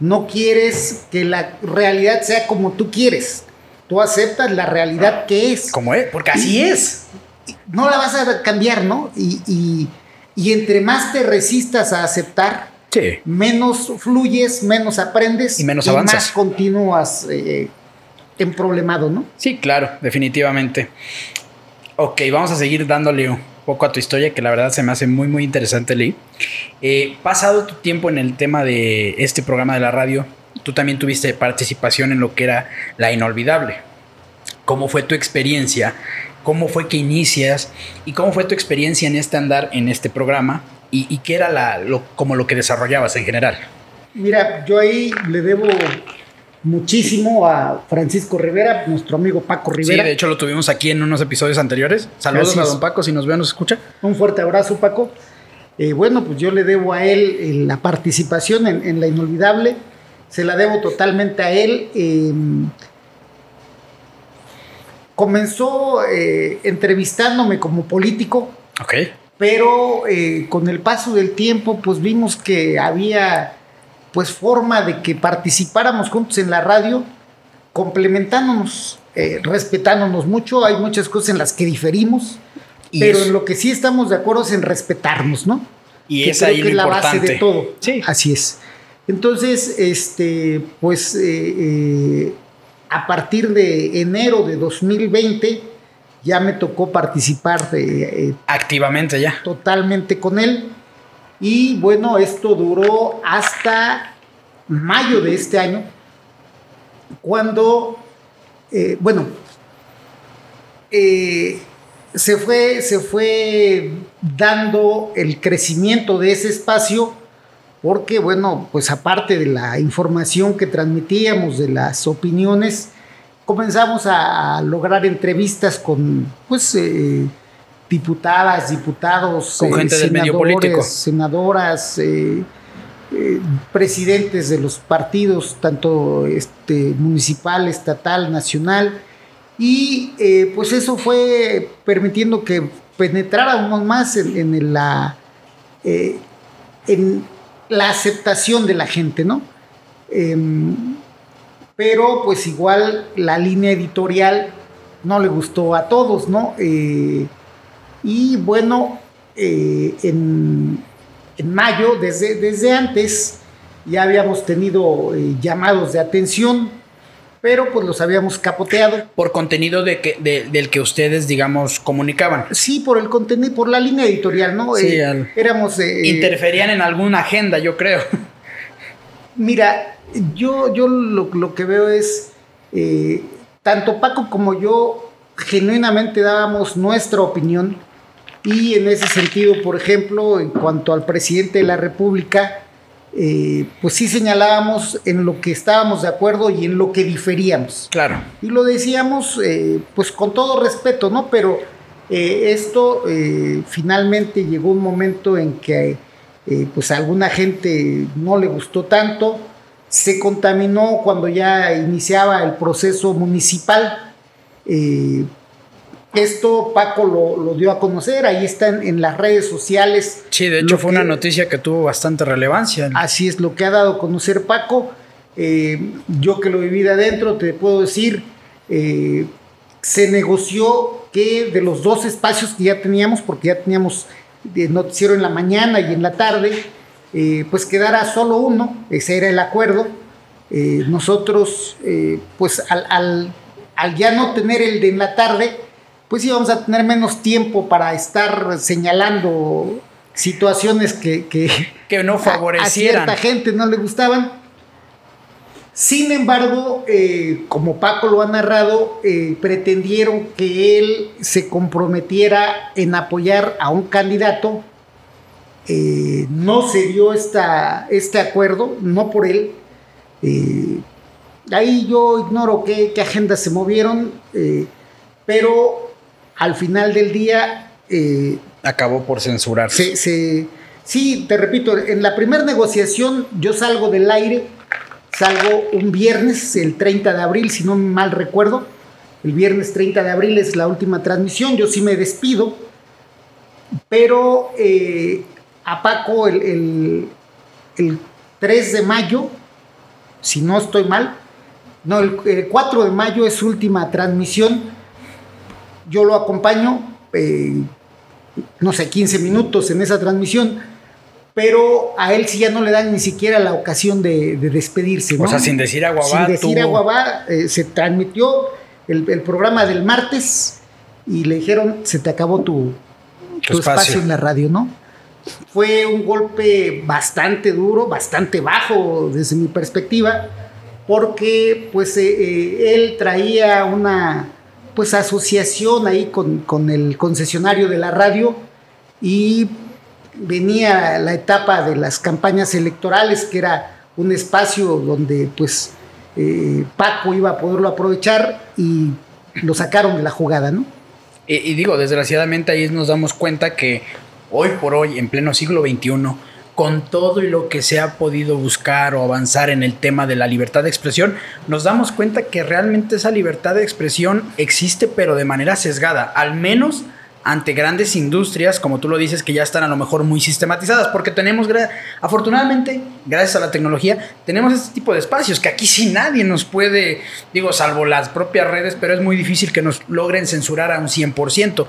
No quieres que la realidad sea como tú quieres tú aceptas la realidad que es. Como es, porque así es. No la vas a cambiar, ¿no? Y, entre más te resistas a aceptar, menos fluyes, menos aprendes y menos avanzas. más continúas eh, en problemado, ¿no? Sí, claro, definitivamente. Ok, vamos a seguir dándole un poco a tu historia, que la verdad se me hace muy, muy interesante, Lee. Eh, pasado tu tiempo en el tema de este programa de la radio, tú también tuviste participación en lo que era La Inolvidable. ¿Cómo fue tu experiencia? ¿Cómo fue que inicias? ¿Y cómo fue tu experiencia en este andar, en este programa? ¿Y, qué era la, lo, como lo que desarrollabas en general? Mira, yo ahí le debo muchísimo a Francisco Rivera, nuestro amigo Paco Rivera. Sí, de hecho lo tuvimos aquí en unos episodios anteriores. Saludos a don Paco, si nos ve nos escucha. Un fuerte abrazo, Paco. Eh, bueno, pues yo le debo a él eh, la participación en, La Inolvidable, se la debo totalmente a él. Em, comenzó eh, entrevistándome como político. Ok. Pero con el paso del tiempo, pues vimos que había pues forma de que participáramos juntos en la radio, complementándonos, respetándonos mucho. Hay muchas cosas en las que diferimos pero en lo que sí estamos de acuerdo es en respetarnos, ¿no? Y esa es la base de todo. Sí. Así es. Entonces, este, pues eh, eh, a partir de enero de 2020 ya me tocó participar eh, activamente ya. Totalmente con él. Y bueno, esto duró hasta mayo de este año, cuando, bueno, se fue, se fue dando el crecimiento de ese espacio porque, bueno, pues aparte de la información que transmitíamos, de las opiniones, comenzamos a, lograr entrevistas con, pues, eh, diputadas, diputados, con gente del medio político, senadoras, eh, eh, presidentes de los partidos, tanto este, municipal, estatal, nacional, y eh, pues eso fue permitiendo que penetráramos más en, la, eh, en la aceptación de la gente, ¿no? Em, pero pues igual la línea editorial no le gustó a todos, ¿no? Eh, y bueno, en, en, mayo, desde, desde antes, ya habíamos tenido llamados de atención pero pues los habíamos capoteado. Por contenido de que, del que ustedes, digamos, comunicaban. Sí, por el contenido, por la línea editorial, ¿no? Sí, eh, éramos... Eh, interferían en alguna agenda, yo creo. Mira, yo, yo lo, que veo es, eh, tanto Paco como yo genuinamente dábamos nuestra opinión y en ese sentido, por ejemplo, en cuanto al presidente de la República, eh, pues sí señalábamos en lo que estábamos de acuerdo y en lo que diferíamos. Claro. Y lo decíamos eh, pues con todo respeto, ¿no? Pero eh, esto finalmente llegó un momento en que pues a alguna gente no le gustó tanto, se contaminó cuando ya iniciaba el proceso municipal. Esto Paco lo, dio a conocer, ahí están en las redes sociales. Sí, de hecho fue una noticia que tuvo bastante relevancia. Así es, lo que ha dado a conocer Paco. Eh, yo que lo viví de adentro, te puedo decir, eh, se negoció que de los dos espacios que ya teníamos, porque ya teníamos noticiero en la mañana y en la tarde, eh, pues quedara solo uno, ese era el acuerdo. nosotros, pues al, al ya no tener el de en la tarde, pues íbamos a tener menos tiempo para estar señalando situaciones que, que, no favorecieran. A, cierta gente no le gustaban. Sin embargo, eh, como Paco lo ha narrado, eh, pretendieron que él se comprometiera en apoyar a un candidato. Eh, no se dio esta, este acuerdo, no por él. ahí yo ignoro qué, qué agendas se movieron, pero al final del día... Eh, Acabó por censurarse. sí, te repito, en la primera negociación yo salgo del aire, salgo un viernes, el 30 de abril, si no mal recuerdo. El viernes 30 de abril es la última transmisión, yo sí me despido, pero eh, a Paco el, el, 3 de mayo, si no estoy mal, no, el, el 4 de mayo es última transmisión yo lo acompaño, eh, no sé, 15 minutos en esa transmisión, pero a él sí ya no le dan ni siquiera la ocasión de, despedirse. O sea, sin decir aguabá. Sin decir aguabá, eh, se transmitió el, programa del martes y le dijeron, se te acabó tu, espacio. en la radio, ¿no? Fue un golpe bastante duro, bastante bajo desde mi perspectiva, porque pues eh, él traía una pues asociación ahí con, el concesionario de la radio y venía la etapa de las campañas electorales, que era un espacio donde pues eh, Paco iba a poderlo aprovechar y lo sacaron de la jugada, ¿no? Y, digo, desgraciadamente ahí nos damos cuenta que hoy por hoy, en pleno siglo XXI, con todo y lo que se ha podido buscar o avanzar en el tema de la libertad de expresión, nos damos cuenta que realmente esa libertad de expresión existe, pero de manera sesgada, al menos ante grandes industrias, como tú lo dices, que ya están a lo mejor muy sistematizadas, porque tenemos, afortunadamente, gracias a la tecnología, tenemos este tipo de espacios que aquí sí nadie nos puede, digo, salvo las propias redes, pero es muy difícil que nos logren censurar a un 100%.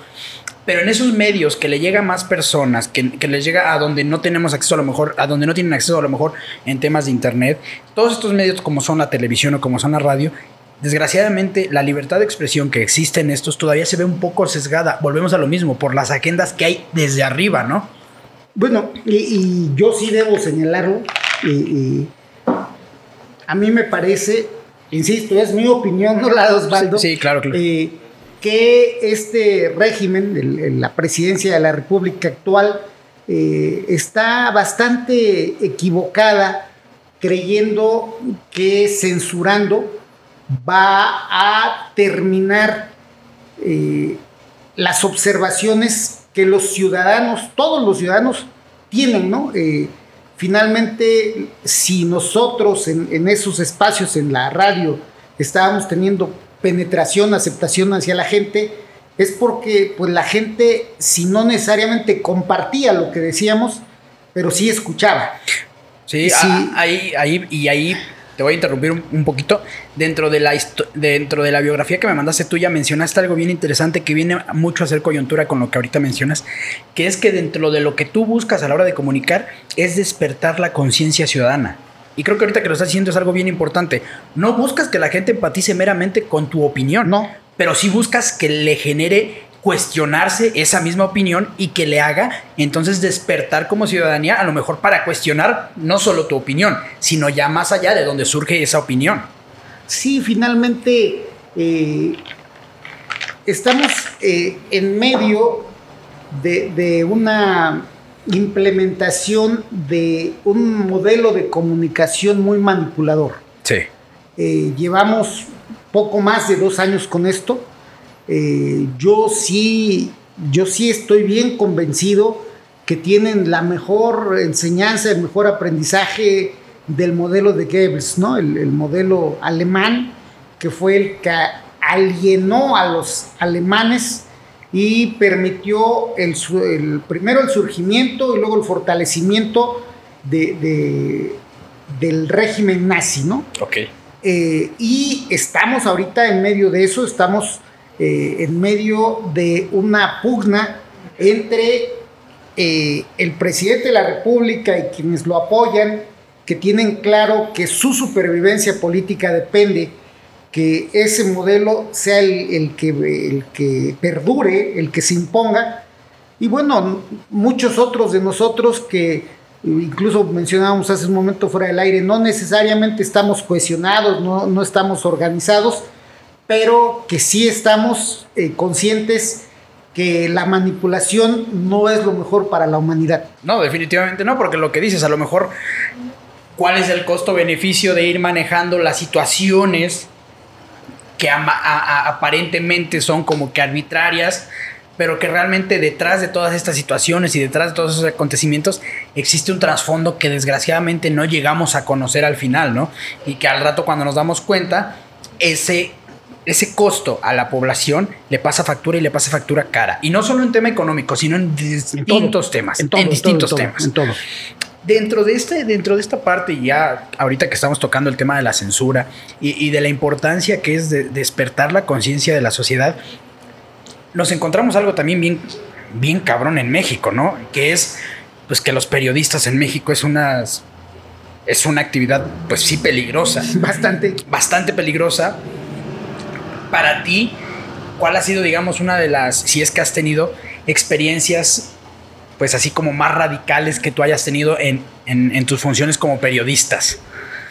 Pero en esos medios que le llega a más personas, que, que, les llega a donde no tenemos acceso a lo mejor, a donde no tienen acceso a lo mejor en temas de internet, todos estos medios como son la televisión o como son la radio, Desgraciadamente, la libertad de expresión que existe en estos todavía se ve un poco sesgada. Volvemos a lo mismo, por las agendas que hay desde arriba, ¿no? Bueno, y, yo sí debo señalarlo. a mí me parece, insisto, es mi opinión, (laughs) no la de Osvaldo. Sí, claro, claro. Eh, que este régimen, la presidencia de la República actual, eh, está bastante equivocada creyendo que censurando va a terminar eh, las observaciones que los ciudadanos, todos los ciudadanos, tienen, ¿no? Eh, finalmente, si nosotros en, esos espacios, en la radio, estábamos teniendo penetración, aceptación hacia la gente, es porque pues la gente, si no necesariamente compartía lo que decíamos, pero sí escuchaba. Sí, sí. ahí, ahí, y ahí te voy a interrumpir un, poquito. Dentro de, la dentro de la biografía que me mandaste tú ya mencionaste algo bien interesante que viene mucho a hacer coyuntura con lo que ahorita mencionas, que es que dentro de lo que tú buscas a la hora de comunicar es despertar la conciencia ciudadana. Y creo que ahorita que lo estás diciendo es algo bien importante. No buscas que la gente empatice meramente con tu opinión, no. Pero sí buscas que le genere cuestionarse esa misma opinión y que le haga entonces despertar como ciudadanía, a lo mejor para cuestionar no solo tu opinión, sino ya más allá de donde surge esa opinión. Sí, finalmente eh, estamos eh, en medio de, una implementación de un modelo de comunicación muy manipulador. Sí. Eh, llevamos poco más de dos años con esto eh, yo sí, yo sí estoy bien convencido que tienen la mejor enseñanza, el mejor aprendizaje del modelo de Goebbels, ¿no? El, modelo alemán, que fue el que alienó a los alemanes y permitió el, primero el surgimiento y luego el fortalecimiento de, del régimen nazi, ¿no? Ok. Eh, y estamos ahorita en medio de eso, estamos eh, en medio de una pugna entre eh, el presidente de la República y quienes lo apoyan, que tienen claro que su supervivencia política depende que ese modelo sea el, que, el que perdure, el que se imponga. Y bueno, muchos otros de nosotros que incluso mencionábamos hace un momento fuera del aire, no necesariamente estamos cohesionados, no, no estamos organizados, pero que sí estamos eh, conscientes que la manipulación no es lo mejor para la humanidad. No, definitivamente no, porque lo que dices, a lo mejor, ¿cuál es el costo-beneficio de ir manejando las situaciones que aparentemente son como que arbitrarias, pero que realmente detrás de todas estas situaciones y detrás de todos esos acontecimientos existe un trasfondo que desgraciadamente no llegamos a conocer al final, ¿no? Y que al rato cuando nos damos cuenta, ese ese costo a la población le pasa factura y le pasa factura cara. Y no solo en tema económico, sino en distintos temas. En, distintos temas. En todo. Dentro de, este, dentro de esta parte, ya ahorita que estamos tocando el tema de la censura y, de la importancia que es de despertar la conciencia de la sociedad, nos encontramos algo también bien, bien cabrón en México, ¿no? Que es pues que los periodistas en México es una es una actividad pues sí peligrosa, bastante. Bastante peligrosa. Para ti, ¿cuál ha sido, digamos, una de las, si es que has tenido experiencias, pues así como más radicales que tú hayas tenido en, tus funciones como periodistas?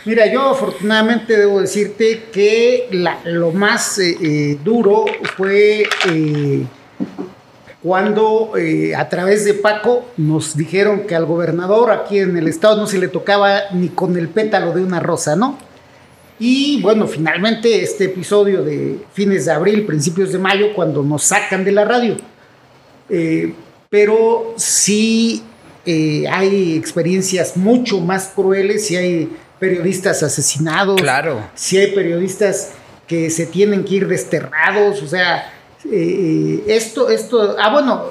Mira, yo afortunadamente debo decirte que lo más eh, eh, duro fue eh, cuando a través de Paco nos dijeron que al gobernador aquí en el estado no se le tocaba ni con el pétalo de una rosa, ¿no? Y bueno, finalmente este episodio de fines de abril, principios de mayo, cuando nos sacan de la radio. Eh, pero sí eh, hay experiencias mucho más crueles, si hay periodistas asesinados, claro. si hay periodistas que se tienen que ir desterrados, o sea, eh, esto, esto, ah, bueno,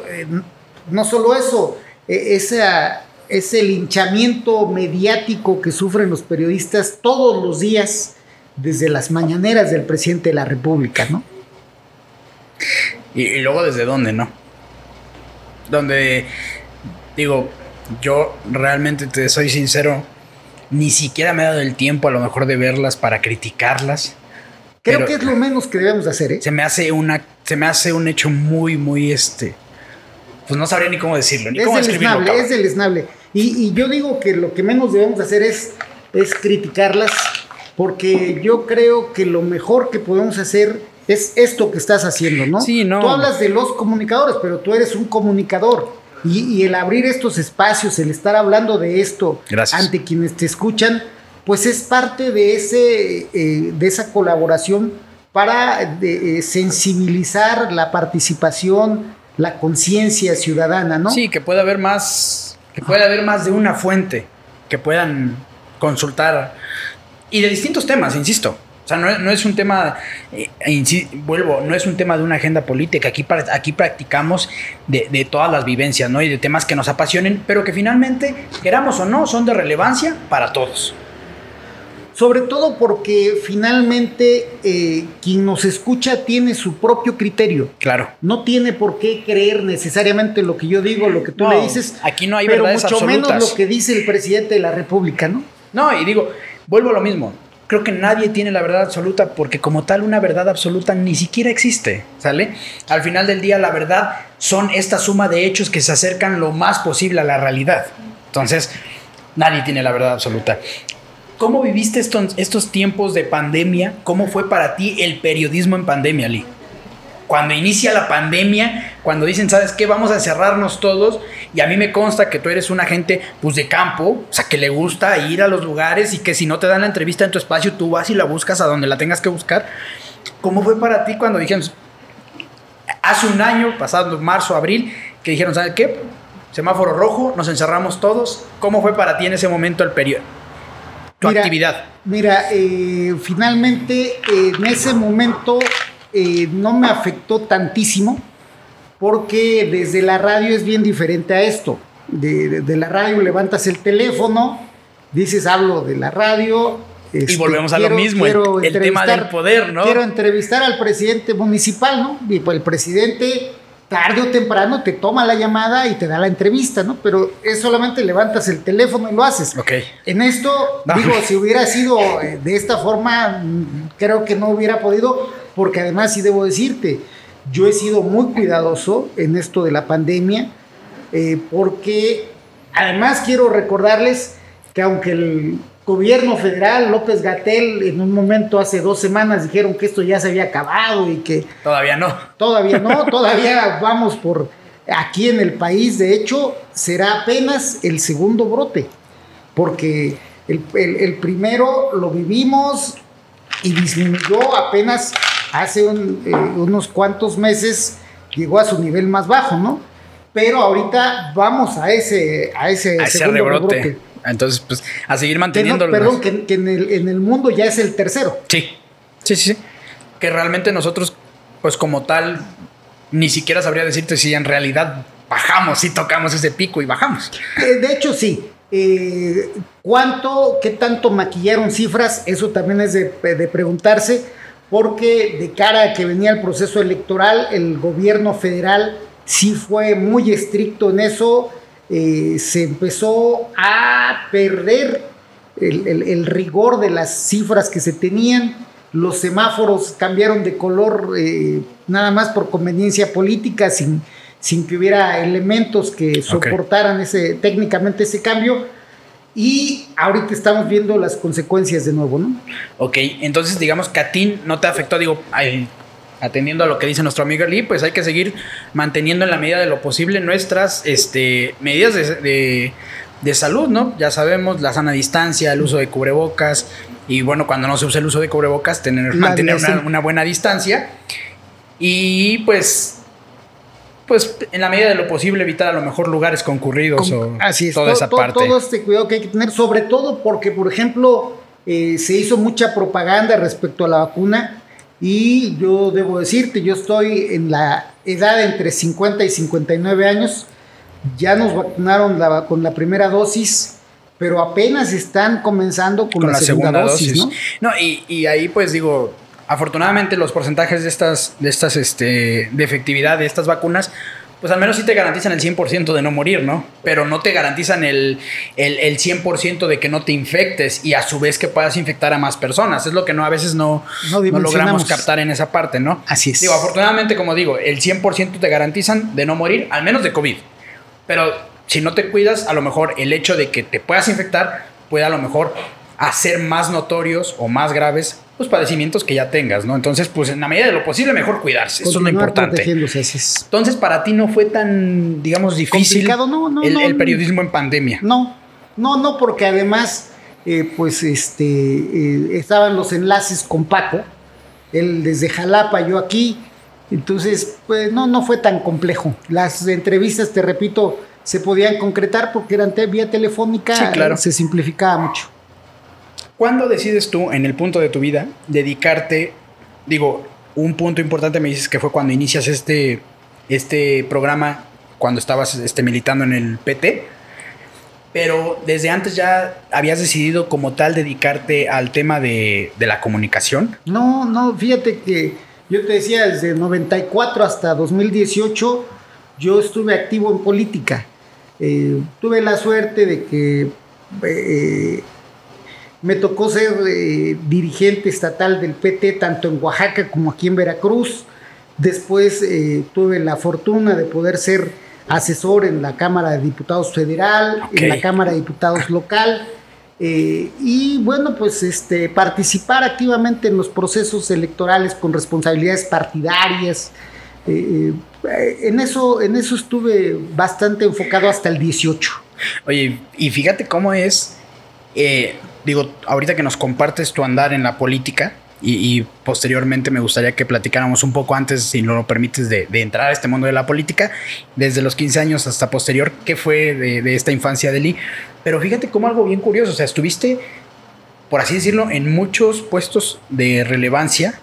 no solo eso, esa, ese linchamiento mediático que sufren los periodistas todos los días desde las mañaneras del presidente de la República, ¿no? Y, luego desde dónde, ¿no? Donde, digo, yo realmente te soy sincero, ni siquiera me he dado el tiempo a lo mejor de verlas para criticarlas. Creo que es lo menos que debemos hacer, ¿eh? Se me hace una, se me hace un hecho muy, muy este. Pues no sabría ni cómo decirlo, ni es cómo escribirlo. Es deleznable. Y, y, yo digo que lo que menos debemos hacer es, es criticarlas porque yo creo que lo mejor que podemos hacer es esto que estás haciendo, ¿no? Sí, no. Tú hablas de los comunicadores, pero tú eres un comunicador. Y, el abrir estos espacios, el estar hablando de esto ante quienes te escuchan, pues es parte de, ese, eh, de esa colaboración para eh, sensibilizar la participación, la conciencia ciudadana, ¿no? Sí, que pueda haber más, que pueda haber más de una fuente que puedan consultar y de distintos temas, insisto. O sea, no, es un tema, eh, vuelvo, no es un tema de una agenda política. Aquí, aquí practicamos de, todas las vivencias, ¿no? Y de temas que nos apasionen, pero que finalmente, queramos o no, son de relevancia para todos. Sobre todo porque finalmente eh, quien nos escucha tiene su propio criterio. Claro. No tiene por qué creer necesariamente lo que yo digo, lo que tú le dices. Aquí no hay pero mucho menos lo que dice el presidente de la República, ¿no? No, y digo, vuelvo a lo mismo. Creo que nadie tiene la verdad absoluta porque como tal una verdad absoluta ni siquiera existe, ¿sale? Al final del día la verdad son esta suma de hechos que se acercan lo más posible a la realidad. Entonces, nadie tiene la verdad absoluta. ¿Cómo viviste estos, tiempos de pandemia? ¿Cómo fue para ti el periodismo en pandemia, Lee? Cuando inicia la pandemia, cuando dicen, ¿sabes qué? Vamos a cerrarnos todos. Y a mí me consta que tú eres una gente pues, de campo, o sea, que le gusta ir a los lugares y que si no te dan la entrevista en tu espacio, tú vas y la buscas a donde la tengas que buscar. ¿Cómo fue para ti cuando dijeron, hace un año, pasado marzo, abril, que dijeron, ¿sabes qué? Semáforo rojo, nos encerramos todos. ¿Cómo fue para ti en ese momento el periodo? Tu actividad. Mira, eh, finalmente en ese momento eh, no me afectó tantísimo porque desde la radio es bien diferente a esto. De, la radio levantas el teléfono, dices hablo de la radio. y este, volvemos a lo mismo, el, tema del poder, ¿no? Quiero entrevistar al presidente municipal, ¿no? Y pues el presidente tarde o temprano te toma la llamada y te da la entrevista, ¿no? Pero es solamente levantas el teléfono y lo haces. Ok. En esto, digo, si hubiera sido eh, de esta forma, mm, creo que no hubiera podido, porque además sí debo decirte, yo he sido muy cuidadoso en esto de la pandemia, eh, porque además quiero recordarles que aunque el gobierno federal, López Gatel, en un momento hace dos semanas dijeron que esto ya se había acabado y que... Todavía no. Todavía no, (laughs) todavía vamos por aquí en el país, de hecho, será apenas el segundo brote, porque el primero lo vivimos y disminuyó apenas hace eh, unos cuantos meses llegó a su nivel más bajo, ¿no? Pero ahorita vamos a ese, a ese, rebrote. Entonces, pues, a seguir manteniéndolo. perdón, que, en, el, en, el, mundo ya es el tercero. Sí, sí, sí, sí. Que realmente nosotros, pues como tal, ni siquiera sabría decirte si en realidad bajamos, si tocamos ese pico y bajamos. Eh, de hecho, sí. Eh, ¿Cuánto, qué tanto maquillaron cifras? Eso también es de, de preguntarse porque de cara a que venía el proceso electoral, el gobierno federal sí fue muy estricto en eso, eh, se empezó a perder el, rigor de las cifras que se tenían, los semáforos cambiaron de color eh, nada más por conveniencia política, sin, sin que hubiera elementos que soportaran ese, técnicamente ese cambio y ahorita estamos viendo las consecuencias de nuevo, ¿no? Ok, entonces digamos que a ti no te afectó, digo, atendiendo a lo que dice nuestro amigo Lee, pues hay que seguir manteniendo en la medida de lo posible nuestras este, medidas de, salud, ¿no? Ya sabemos, la sana distancia, el uso de cubrebocas, Y bueno, cuando no se usa el uso de cubrebocas, tener, mantener una, buena distancia. Y pues pues en la medida de lo posible evitar a lo mejor lugares concurridos o así es, toda esa parte. Todo este cuidado que hay que tener, sobre todo porque, por ejemplo, eh, se hizo mucha propaganda respecto a la vacuna y yo debo decirte, yo estoy en la edad entre 50 y 59 años, ya nos vacunaron con la primera dosis, pero apenas están comenzando con, la, segunda, dosis, ¿no? no y, ahí pues digo, afortunadamente los porcentajes de estas, de estas, este, de efectividad de estas vacunas pues al menos sí te garantizan el 100% de no morir, ¿no? Pero no te garantizan el, el, 100% de que no te infectes y a su vez que puedas infectar a más personas. Es lo que no a veces no, no, logramos captar en esa parte, ¿no? Así es. Digo, afortunadamente, como digo, el 100% te garantizan de no morir, al menos de COVID. Pero si no te cuidas, a lo mejor el hecho de que te puedas infectar puede a lo mejor hacer más notorios o más graves los padecimientos que ya tengas, ¿no? Entonces, pues en la medida de lo posible, mejor cuidarse. Eso es lo importante. Entonces, para ti no fue tan, digamos, difícil el, periodismo en pandemia. No, no, no, porque además, eh, pues, este, eh, estaban los enlaces con Paco, él desde Jalapa, yo aquí. Entonces, pues no, no fue tan complejo. Las entrevistas, te repito, se podían concretar porque eran vía telefónica, sí, claro. se simplificaba mucho. ¿Cuándo decides tú, en el punto de tu vida, dedicarte, digo, un punto importante me dices que fue cuando inicias este, este programa, cuando estabas este, militando en el PT, pero desde antes ya habías decidido como tal dedicarte al tema de, la comunicación? No, no, fíjate que yo te decía, desde 94 hasta 2018 yo estuve activo en política. Eh, tuve la suerte de que eh, me tocó ser eh, dirigente estatal del PT tanto en Oaxaca como aquí en Veracruz. Después eh, tuve la fortuna de poder ser asesor en la Cámara de Diputados Federal, en la Cámara de Diputados Local. Eh, y bueno, pues este, participar activamente en los procesos electorales con responsabilidades partidarias. en, eso, en eso estuve bastante enfocado hasta el 18. Oye, y fíjate cómo es digo, ahorita que nos compartes tu andar en la política y, posteriormente me gustaría que platicáramos un poco antes, si no lo permites, de, entrar a este mundo de la política, desde los 15 años hasta posterior, ¿qué fue de, esta infancia de Lee? Pero fíjate como algo bien curioso, o sea, estuviste, por así decirlo, en muchos puestos de relevancia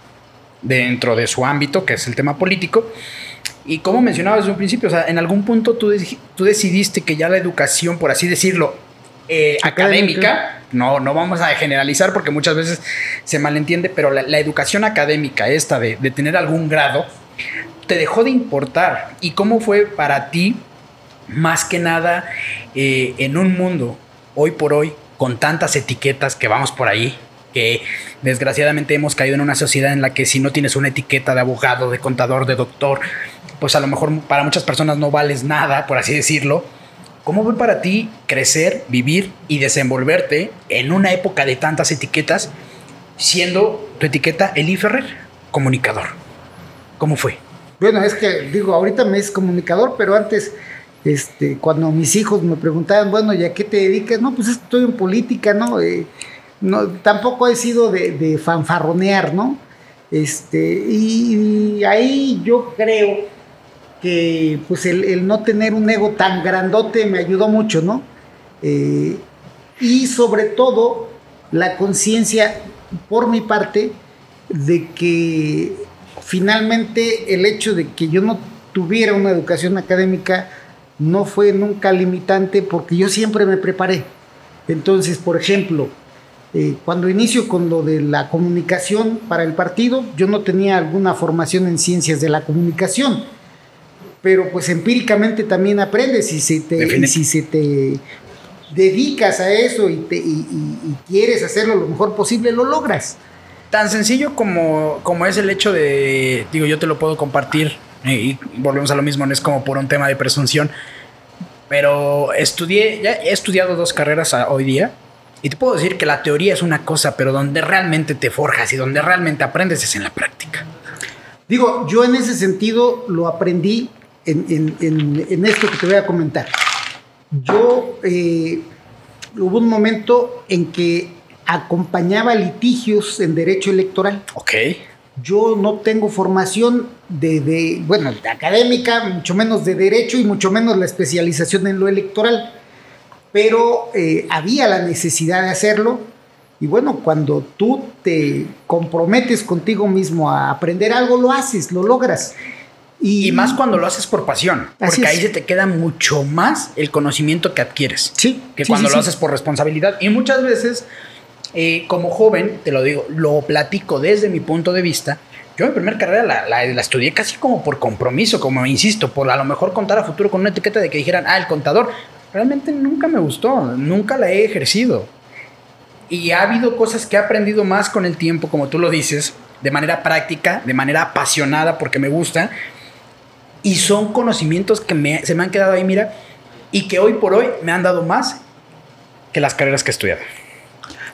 dentro de su ámbito, que es el tema político. Y como mencionabas desde un principio, o sea, en algún punto tú, tú decidiste que ya la educación, por así decirlo, eh, académica, no, no vamos a generalizar porque muchas veces se malentiende, pero la, educación académica esta de, tener algún grado, te dejó de importar. ¿Y cómo fue para ti, más que nada, eh, en un mundo, hoy por hoy, con tantas etiquetas que vamos por ahí, que desgraciadamente hemos caído en una sociedad en la que si no tienes una etiqueta de abogado, de contador, de doctor, pues a lo mejor para muchas personas no vales nada, por así decirlo ¿Cómo fue para ti crecer, vivir y desenvolverte en una época de tantas etiquetas, siendo tu etiqueta Eli Ferrer, comunicador? ¿Cómo fue? Bueno, es que digo, ahorita me es comunicador, pero antes, este, cuando mis hijos me preguntaban, bueno, ¿y a qué te dedicas? No, pues estoy en política, ¿no? Eh, no tampoco he sido de, fanfarronear, ¿no? Este, y ahí yo creo que pues el, no tener un ego tan grandote me ayudó mucho, ¿no? Eh, y sobre todo la conciencia por mi parte de que finalmente el hecho de que yo no tuviera una educación académica no fue nunca limitante porque yo siempre me preparé. Entonces, por ejemplo, eh, cuando inicio con lo de la comunicación para el partido, yo no tenía alguna formación en ciencias de la comunicación pero pues empíricamente también aprendes y si te, si se te dedicas a eso y, te, quieres hacerlo lo mejor posible, lo logras. Tan sencillo como, como es el hecho de, digo, yo te lo puedo compartir y volvemos a lo mismo, no es como por un tema de presunción, pero estudié, ya he estudiado dos carreras hoy día y te puedo decir que la teoría es una cosa, pero donde realmente te forjas y donde realmente aprendes es en la práctica. Digo, yo en ese sentido lo aprendí en, esto que te voy a comentar. Yo, eh, hubo un momento en que acompañaba litigios en derecho electoral. Ok. Yo no tengo formación de, bueno, de académica, mucho menos de derecho y mucho menos la especialización en lo electoral, pero eh, había la necesidad de hacerlo. Y bueno, cuando tú te comprometes contigo mismo a aprender algo, lo haces, lo logras. Y, más cuando lo haces por pasión, porque ahí se te queda mucho más el conocimiento que adquieres sí, que cuando lo haces por responsabilidad. Y muchas veces, eh, como joven, te lo digo, lo platico desde mi punto de vista. Yo mi primera carrera la, la, estudié casi como por compromiso, como insisto, por a lo mejor contar a futuro con una etiqueta de que dijeran, ah, el contador. Realmente nunca me gustó, nunca la he ejercido. Y ha habido cosas que he aprendido más con el tiempo, como tú lo dices, de manera práctica, de manera apasionada, porque me gusta y son conocimientos que se me han quedado ahí, mira, y que hoy por hoy me han dado más que las carreras que he estudiado.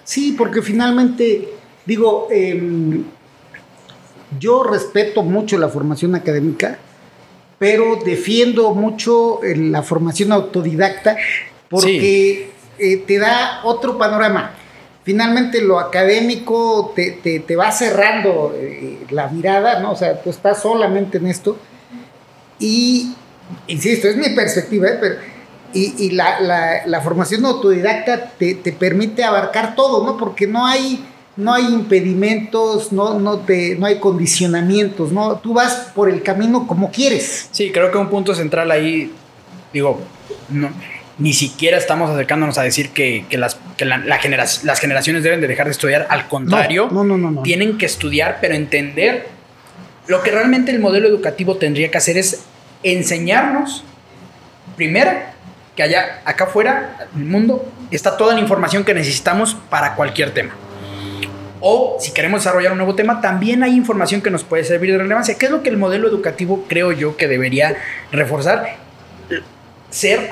Sí, porque finalmente, digo, em, yo respeto mucho la formación académica, pero defiendo mucho eh, la formación autodidacta porque eh, te da otro panorama. Finalmente lo académico te, va cerrando eh, la mirada, ¿no? O sea, tú estás solamente en esto y, insisto, es mi perspectiva, ¿eh? y, la, formación autodidacta te, permite abarcar todo, ¿no? Porque no hay, no hay impedimentos, no, no, te, no hay condicionamientos, ¿no? Tú vas por el camino como quieres. Sí, creo que un punto central ahí, digo, no, ni siquiera estamos acercándonos a decir que, las, las generaciones deben de dejar de estudiar, al contrario, no, no, no, tienen que estudiar, pero entender lo que realmente el modelo educativo tendría que hacer es enseñarnos, primero, que allá, acá afuera, en el mundo, está toda la información que necesitamos para cualquier tema. O si queremos desarrollar un nuevo tema, también hay información que nos puede servir de relevancia. ¿Qué es lo que el modelo educativo creo yo que debería reforzar? Ser,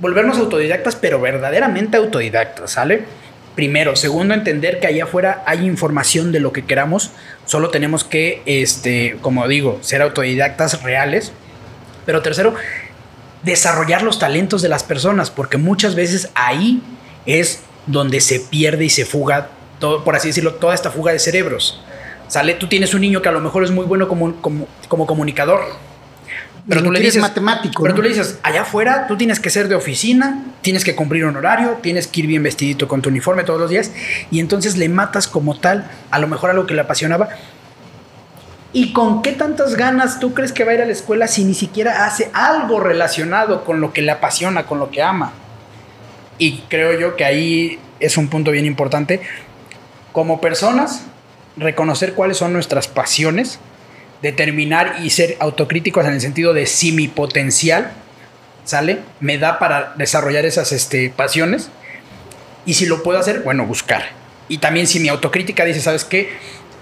volvernos autodidactas, pero verdaderamente autodidactas, ¿sale? Primero. Segundo, entender que allá afuera hay información de lo que queramos. Solo tenemos que, este, como digo, ser autodidactas reales. Pero tercero, desarrollar los talentos de las personas, porque muchas veces ahí es donde se pierde y se fuga, todo, por así decirlo, toda esta fuga de cerebros. Sale, tú tienes un niño que a lo mejor es muy bueno como, como, como comunicador, pero tú le dices matemático. Pero tú le dices, allá afuera tú tienes que ser de oficina, tienes que cumplir un horario, tienes que ir bien vestidito con tu uniforme todos los días y entonces le matas como tal a lo mejor algo que le apasionaba. ¿Y con qué tantas ganas tú crees que va a ir a la escuela si ni siquiera hace algo relacionado con lo que le apasiona, con lo que ama? Y creo yo que ahí es un punto bien importante. Como personas, reconocer cuáles son nuestras pasiones determinar y ser autocríticos en el sentido de si mi potencial, ¿sale? Me da para desarrollar esas este, pasiones. Y si lo puedo hacer, bueno, buscar. Y también si mi autocrítica dice, ¿sabes qué?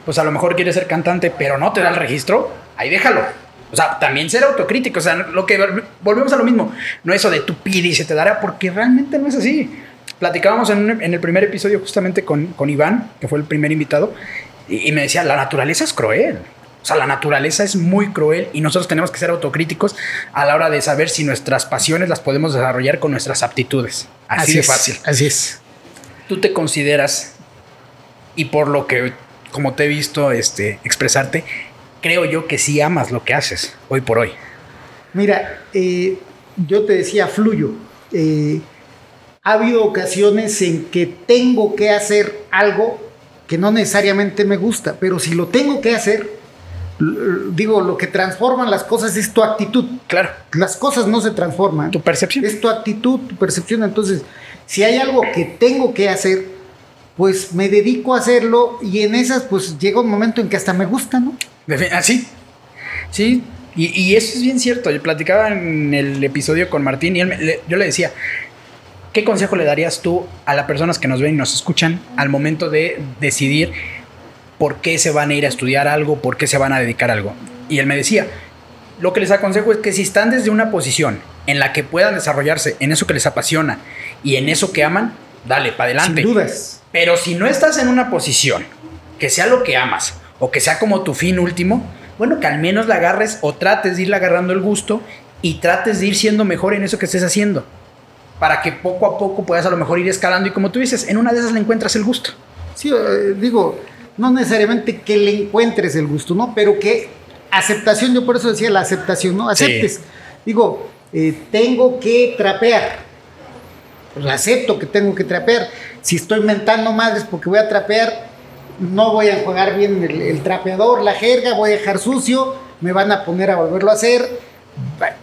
Pues a lo mejor quieres ser cantante, pero no te da el registro, ahí déjalo. O sea, también ser autocrítico. O sea, lo que volvemos a lo mismo. No eso de tu pide y se te dará, porque realmente no es así. Platicábamos en, el primer episodio justamente con, con, Iván, que fue el primer invitado, y me decía, la naturaleza es cruel. O sea, la naturaleza es muy cruel y nosotros tenemos que ser autocríticos a la hora de saber si nuestras pasiones las podemos desarrollar con nuestras aptitudes. Así, de fácil. Así es. Tú te consideras, y por lo que, como te he visto este, expresarte, creo yo que sí amas lo que haces hoy por hoy. Mira, eh, yo te decía, fluyo. Eh, ha habido ocasiones en que tengo que hacer algo que no necesariamente me gusta, pero si lo tengo que hacer, digo, lo que transforman las cosas es tu actitud. Claro. Las cosas no se transforman. Tu percepción. Es tu actitud, tu percepción. Entonces, si hay algo que tengo que hacer, pues me dedico a hacerlo y en esas, pues llega un momento en que hasta me gusta, ¿no? Así. Ah, sí. Y, eso es bien cierto. Yo platicaba en el episodio con Martín y yo le decía, ¿qué consejo le darías tú a las personas que nos ven y nos escuchan al momento de decidir por qué se van a ir a estudiar algo, por qué se van a dedicar a algo. Y él me decía, lo que les aconsejo es que si están desde una posición en la que puedan desarrollarse en eso que les apasiona y en eso que aman, dale, para adelante. Sin dudas. Pero si no estás en una posición que sea lo que amas o que sea como tu fin último, bueno, que al menos la agarres o trates de irle agarrando el gusto y trates de ir siendo mejor en eso que estés haciendo. para que poco a poco puedas a lo mejor ir escalando y como tú dices, en una de esas le encuentras el gusto. Sí, eh, digo, no necesariamente que le encuentres el gusto, ¿no? Pero que aceptación, yo por eso decía la aceptación, ¿no? Aceptes. Digo, eh, tengo que trapear. Pues acepto que tengo que trapear. Si estoy mentando madres porque voy a trapear, no voy a jugar bien el, trapeador, la jerga, voy a dejar sucio, me van a poner a volverlo a hacer.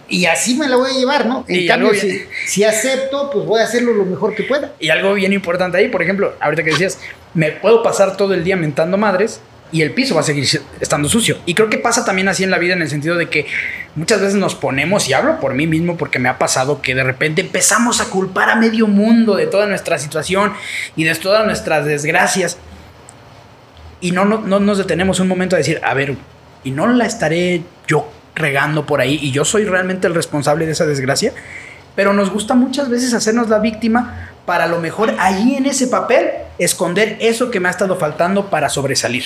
Y así me la voy a llevar, ¿no? En cambio, si, si, acepto, pues voy a hacerlo lo mejor que pueda. Y algo bien importante ahí, por ejemplo, ahorita que decías, me puedo pasar todo el día mentando madres, y el piso va a seguir estando sucio. Y creo que pasa también así en la vida en el sentido de que muchas veces nos ponemos, y hablo por mí mismo porque me ha pasado que de repente empezamos a culpar a medio mundo de toda nuestra situación y de todas nuestras desgracias. Y no, no, no nos detenemos un momento a decir, a ver, y no la estaré yo regando por ahí y yo soy realmente el responsable de esa desgracia. Pero nos gusta muchas veces hacernos la víctima para a lo mejor ahí en ese papel esconder eso que me ha estado faltando para sobresalir.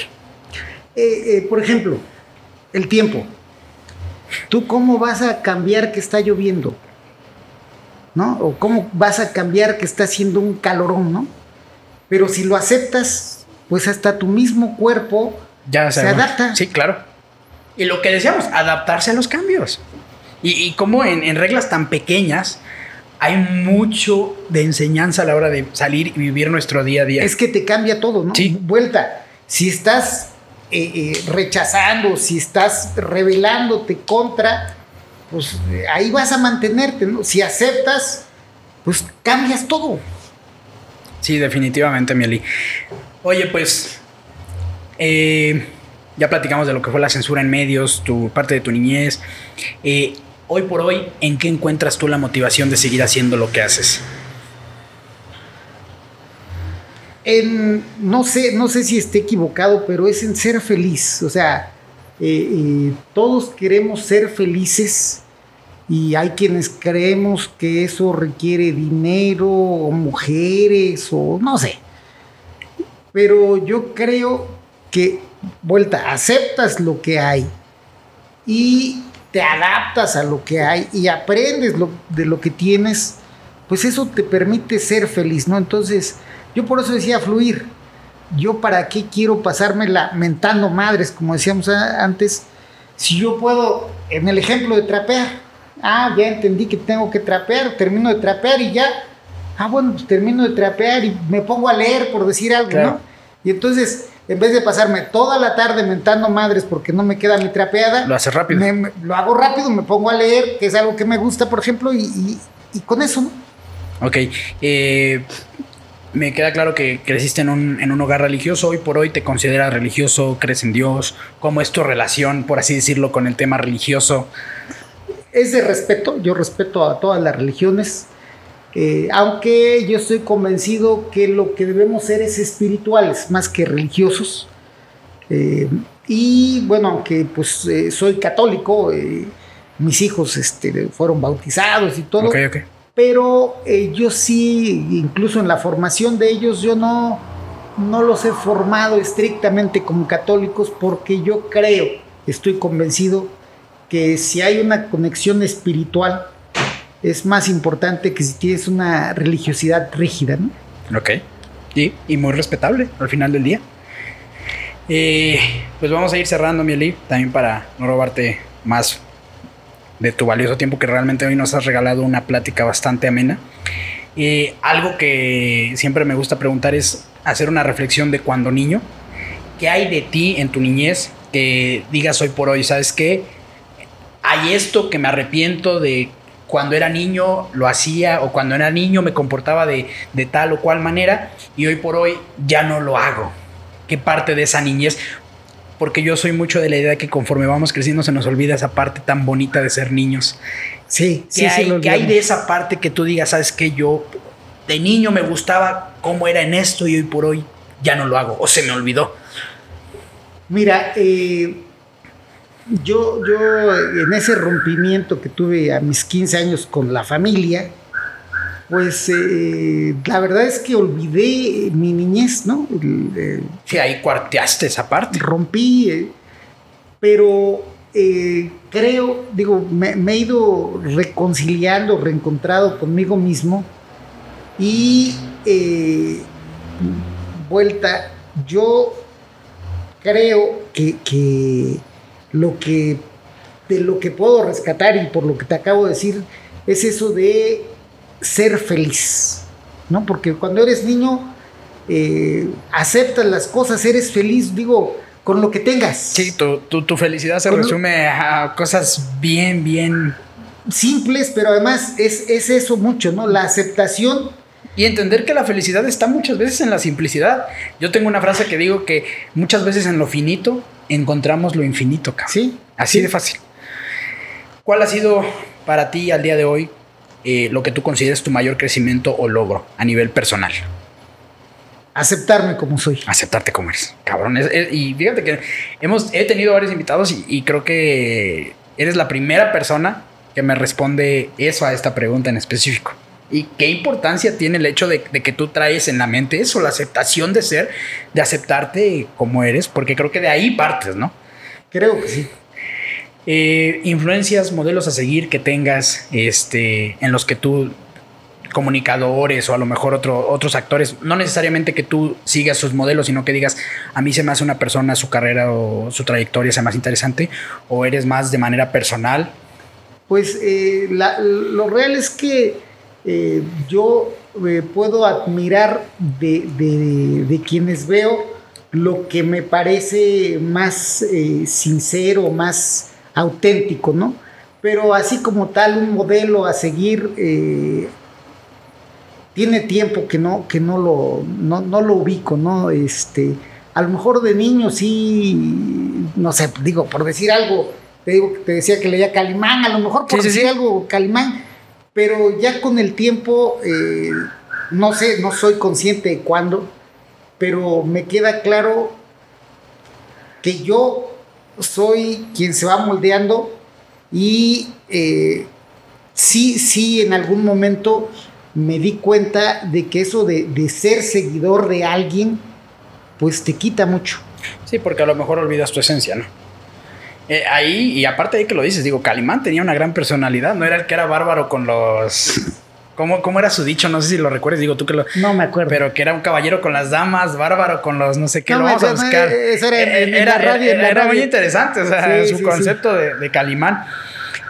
Eh, eh, por ejemplo, el tiempo. ¿Tú cómo vas a cambiar que está lloviendo? ¿No? O cómo vas a cambiar que está haciendo un calorón, ¿no? Pero si lo aceptas, pues hasta tu mismo cuerpo ya se adapta. Sí, claro. Y lo que decíamos, adaptarse a los cambios. Y, como en, reglas tan pequeñas hay mucho de enseñanza a la hora de salir y vivir nuestro día a día. Es que te cambia todo, ¿no? Sí. Vuelta. Si estás eh, eh, rechazando, si estás rebelándote contra, pues eh, ahí vas a mantenerte, ¿no? Si aceptas, pues cambias todo. Sí, definitivamente, Mieli. Oye, pues ya platicamos de lo que fue la censura en medios, tu parte de tu niñez. hoy por hoy, ¿en qué encuentras tú la motivación de seguir haciendo lo que haces? no sé, no sé si esté equivocado, pero es en ser feliz. O sea, eh, eh, todos queremos ser felices y hay quienes creemos que eso requiere dinero o mujeres o no sé. Pero yo creo que, vuelta, aceptas lo que hay y te adaptas a lo que hay y aprendes de lo que tienes, pues eso te permite ser feliz, ¿no? Entonces, yo por eso decía fluir. Yo para qué quiero pasarme lamentando madres, como decíamos antes, si yo puedo, en el ejemplo de trapear, ah, ya entendí que tengo que trapear, termino de trapear y ya, ah, bueno, pues termino de trapear y me pongo a leer por decir algo, ¿no? Y entonces, en vez de pasarme toda la tarde mentando madres porque no me queda mi trapeada, lo hace rápido. lo hago rápido, me pongo a leer, que es algo que me gusta, por ejemplo, y, y con eso, ¿no? Ok. Eh, me queda claro que creciste en un, en un, hogar religioso, hoy por hoy te consideras religioso, crees en Dios, ¿cómo es tu relación, por así decirlo, con el tema religioso? Es de respeto, yo respeto a todas las religiones, eh, aunque yo estoy convencido que lo que debemos ser es espirituales más que religiosos. Eh, y bueno, aunque pues eh, soy católico, mis hijos este, fueron bautizados y todo. Okay, okay pero yo sí, incluso en la formación de ellos, yo no, no los he formado estrictamente como católicos porque yo creo, estoy convencido, que si hay una conexión espiritual, es más importante que si tienes una religiosidad rígida, ¿no? Ok. Y, y muy respetable al final del día. Eh, pues vamos a ir cerrando, Mieli, también para no robarte más de tu valioso tiempo que realmente hoy nos has regalado una plática bastante amena. y algo que siempre me gusta preguntar es hacer una reflexión de cuando niño. ¿Qué hay de ti en tu niñez que digas hoy por hoy? ¿Sabes qué? Hay esto que me arrepiento de cuando era niño lo hacía o cuando era niño me comportaba de, de tal o cual manera y hoy por hoy ya no lo hago. ¿Qué parte de esa niñez? porque yo soy mucho de la idea de que conforme vamos creciendo se nos olvida esa parte tan bonita de ser niños. Sí, sí, hay, hay de esa parte que tú digas, sabes que yo de niño me gustaba cómo era en esto y hoy por hoy ya no lo hago o se me olvidó? Mira, eh, yo, yo en ese rompimiento que tuve a mis 15 años con la familia, pues eh, la verdad es que olvidé mi niñez, ¿no? Eh, sí, ahí cuarteaste esa parte. Rompí, eh, pero creo, digo, me, he ido reconciliando, reencontrado conmigo mismo Y eh, vuelta, yo creo que, lo que de lo que puedo rescatar y por lo que te acabo de decir es eso de ser feliz, ¿no? Porque cuando eres niño eh, aceptas las cosas, eres feliz, digo, con lo que tengas. Sí, tu, felicidad se resume a cosas bien, bien... Simples, pero además es, es eso mucho, ¿no? La aceptación y entender que la felicidad está muchas veces en la simplicidad. Yo tengo una frase que digo que muchas veces en lo finito encontramos lo infinito, cabrón. Sí. Así de fácil. ¿Cuál ha sido para ti al día de hoy eh, lo que tú consideras tu mayor crecimiento o logro a nivel personal? Aceptarme como soy. Aceptarte como eres. Cabrón. y fíjate que hemos, he tenido varios invitados y creo que eres la primera persona que me responde eso a esta pregunta en específico. ¿Y qué importancia tiene el hecho de, que tú traes en la mente eso, la aceptación de ser, de aceptarte como eres? Porque creo que de ahí partes, ¿no? Creo que sí. Eh, influencias, modelos a seguir que tengas este, en los que tú, comunicadores o a lo mejor otro, otros actores, no necesariamente que tú sigas sus modelos, sino que digas, a mí se me hace una persona, su carrera o su trayectoria sea más interesante, o eres más de manera personal. Pues eh, lo real es que eh, yo eh, puedo admirar de, quienes veo lo que me parece más eh, sincero, más auténtico, ¿no? Pero así como tal, un modelo a seguir tiene tiempo que no, que no lo, no, lo ubico, ¿no? Este, a lo mejor de niño sí, no sé, digo, por decir algo, te digo te decía que leía Calimán, a lo mejor por decir algo, Calimán, pero ya con el tiempo, eh, no sé, no soy consciente de cuándo, pero me queda claro que yo soy quien se va moldeando y eh, sí, sí, en algún momento me di cuenta de que eso de, de, ser seguidor de alguien, pues te quita mucho. Sí, porque a lo mejor olvidas tu esencia, ¿no? Eh, ahí, y aparte de que lo dices, digo, Calimán tenía una gran personalidad, no era el que era bárbaro con los... ¿Cómo, ¿Cómo, era su dicho? No sé si lo recuerdas, digo tú que lo... No me acuerdo. Pero que era un caballero con las damas, bárbaro con los no sé qué, lo vamos a buscar. Eso era en, eh, la radio. Era, muy interesante, o sea, su concepto De, de, Calimán.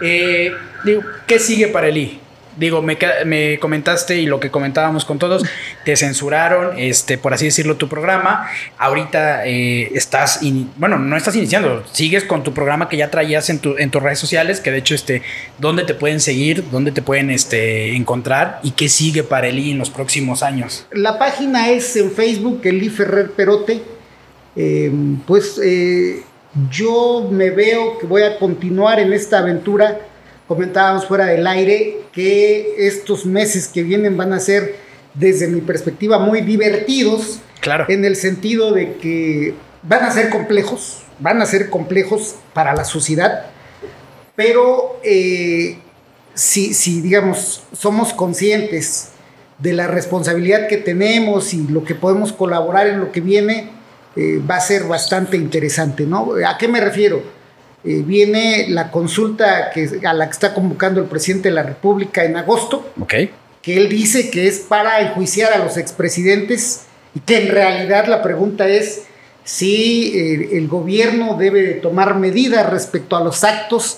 Eh, digo, ¿qué sigue para Eli? Digo, me, me, comentaste y lo que comentábamos con todos, te censuraron, este, por así decirlo, tu programa. Ahorita eh, estás, bueno, no estás iniciando, sigues con tu programa que ya traías en tus redes sociales, que de hecho, este, ¿dónde te pueden seguir? ¿Dónde te pueden este, encontrar? ¿Y qué sigue para Eli en los próximos años? La página es en Facebook, Eli Ferrer Perote. Em, pues eh, yo me veo que voy a continuar en esta aventura comentábamos fuera del aire que estos meses que vienen van a ser, desde mi perspectiva, muy divertidos. Claro. En el sentido de que van a ser complejos, van a ser complejos para la sociedad, pero eh, si, si, digamos, somos conscientes de la responsabilidad que tenemos y lo que podemos colaborar en lo que viene, eh, va a ser bastante interesante, ¿no? ¿A qué me refiero? Eh, viene la consulta que, a la que está convocando el presidente de la República en agosto, okay. que él dice que es para enjuiciar a los expresidentes y que en realidad la pregunta es si eh, el gobierno debe tomar medidas respecto a los actos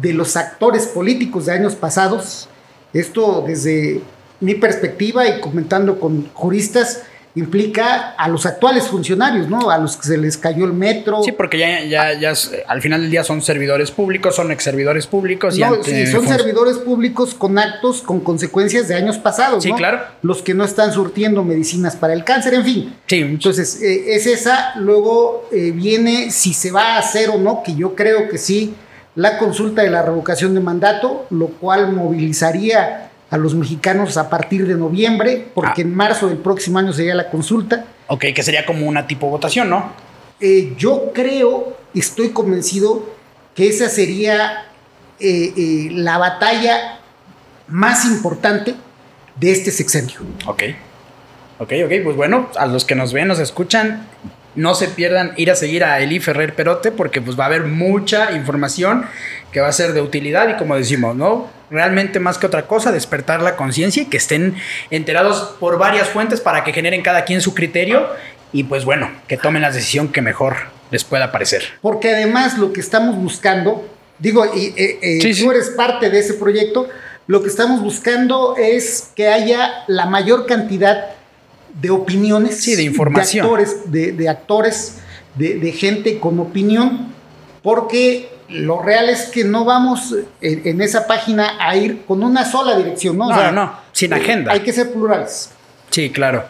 de los actores políticos de años pasados. Esto desde mi perspectiva y comentando con juristas, implica a los actuales funcionarios, ¿no? A los que se les cayó el metro. Sí, porque ya, ya, ya al final del día son servidores públicos, son ex servidores públicos. No, sí, son servidores públicos con actos, con consecuencias de años pasados, sí, claro. Los que no están surtiendo medicinas para el cáncer, en fin. Sí. Entonces, eh, es esa. Luego eh, viene si se va a hacer o no, que yo creo que sí, la consulta de la revocación de mandato, lo cual movilizaría a los mexicanos a partir de noviembre, porque ah. en marzo del próximo año sería la consulta. Ok, que sería como una tipo votación, ¿no? Eh, yo creo, estoy convencido que esa sería eh, eh, la batalla más importante de este sexenio. Ok. Ok, ok, pues bueno, a los que nos ven, nos escuchan, no se pierdan ir a seguir a Eli Ferrer Perote porque pues va a haber mucha información que va a ser de utilidad y como decimos, ¿no? Realmente más que otra cosa, despertar la conciencia y que estén enterados por varias fuentes para que generen cada quien su criterio y pues bueno, que tomen la decisión que mejor les pueda parecer. Porque además lo que estamos buscando, digo, y eh, eh, tú eres parte de ese proyecto, lo que estamos buscando es que haya la mayor cantidad de opiniones. Sí, de información. De actores, de, actores, de, gente con opinión, porque lo real es que no vamos en, esa página a ir con una sola dirección, ¿no? No, no, sin eh, agenda. Hay que ser plurales. Sí, claro.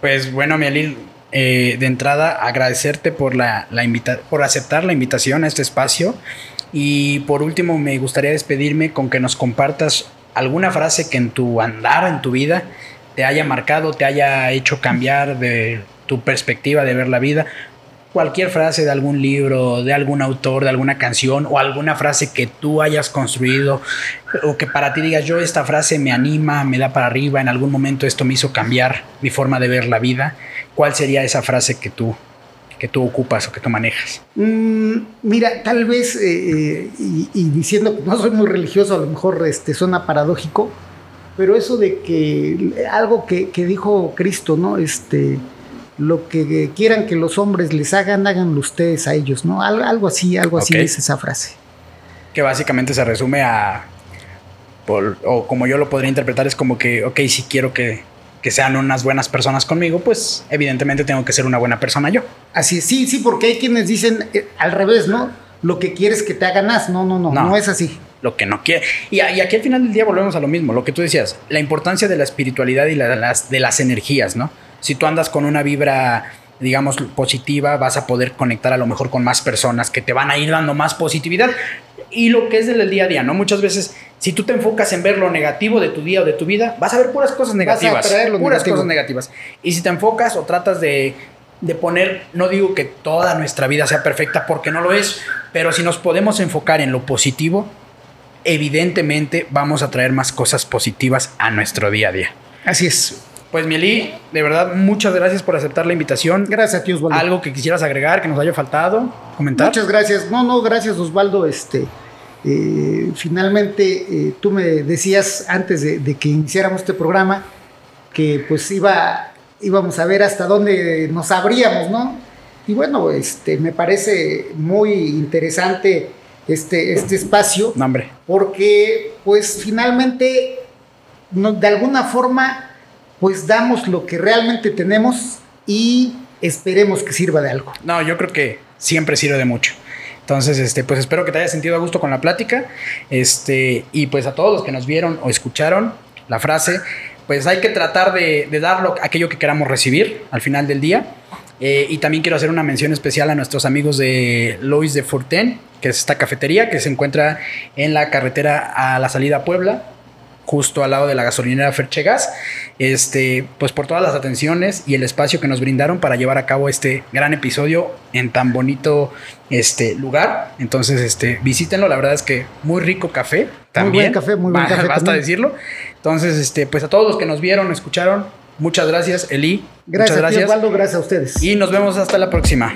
Pues bueno, Mialil, eh, de entrada agradecerte por, la, la por aceptar la invitación a este espacio. Y por último, me gustaría despedirme con que nos compartas alguna frase que en tu andar, en tu vida, te haya marcado, te haya hecho cambiar de tu perspectiva de ver la vida. Cualquier frase de algún libro, de algún autor, de alguna canción o alguna frase que tú hayas construido o que para ti digas yo esta frase me anima, me da para arriba, en algún momento esto me hizo cambiar mi forma de ver la vida. ¿Cuál sería esa frase que tú que tú ocupas o que tú manejas? Mm, mira, tal vez, eh, eh, y, diciendo que no soy muy religioso, a lo mejor este, suena paradójico, pero eso de que algo que, dijo Cristo, ¿no? Este, lo que quieran que los hombres les hagan, háganlo ustedes a ellos, ¿no? Algo, así, algo así es esa frase. Que básicamente se resume a, o como yo lo podría interpretar, es como que, ok, si quiero que, que sean unas buenas personas conmigo, pues evidentemente tengo que ser una buena persona yo. Así, sí, sí, porque hay quienes dicen eh, al revés, ¿no? Lo que quieres que te hagan, no, no, no, no, no es así lo que no quiere. Y, aquí al final del día volvemos a lo mismo, lo que tú decías, la importancia de la espiritualidad y las, de las energías, ¿no? Si tú andas con una vibra, digamos, positiva, vas a poder conectar a lo mejor con más personas que te van a ir dando más positividad. Y lo que es del día a día, ¿no? Muchas veces, si tú te enfocas en ver lo negativo de tu día o de tu vida, vas a ver puras cosas negativas. puras cosas negativas. Y si te enfocas o tratas de, de poner, no digo que toda nuestra vida sea perfecta porque no lo es, pero si nos podemos enfocar en lo positivo, evidentemente vamos a traer más cosas positivas a nuestro día a día. Así es. Pues Mieli, de verdad, muchas gracias por aceptar la invitación. Gracias a ti, Osvaldo. Algo que quisieras agregar, que nos haya faltado, comentar. Muchas gracias. No, no, gracias, Osvaldo. Este, eh, finalmente, eh, tú me decías antes de, que iniciáramos este programa que pues iba, íbamos a ver hasta dónde nos abríamos, ¿no? Y bueno, este, me parece muy interesante este, este espacio. Porque, pues, finalmente, de alguna forma, pues damos lo que realmente tenemos y esperemos que sirva de algo. No, yo creo que siempre sirve de mucho. Entonces, este, pues espero que te haya sentido a gusto con la plática. Este, y pues a todos los que nos vieron o escucharon la frase, pues hay que tratar de, de dar aquello que queramos recibir al final del día. Eh, y también quiero hacer una mención especial a nuestros amigos de Lois de Forten, que es esta cafetería que se encuentra en la carretera a la salida a Puebla, justo al lado de la gasolinera Ferchegas. Este, pues por todas las atenciones y el espacio que nos brindaron para llevar a cabo este gran episodio en tan bonito este lugar. Entonces, este, visítenlo, la verdad es que muy rico café. También. Muy buen café, muy buen (laughs) café. Basta decirlo. Entonces, este, pues a todos los que nos vieron, escucharon, Muchas gracias, Eli. Gracias, Muchas gracias. Osvaldo, gracias a ustedes. Y nos vemos hasta la próxima.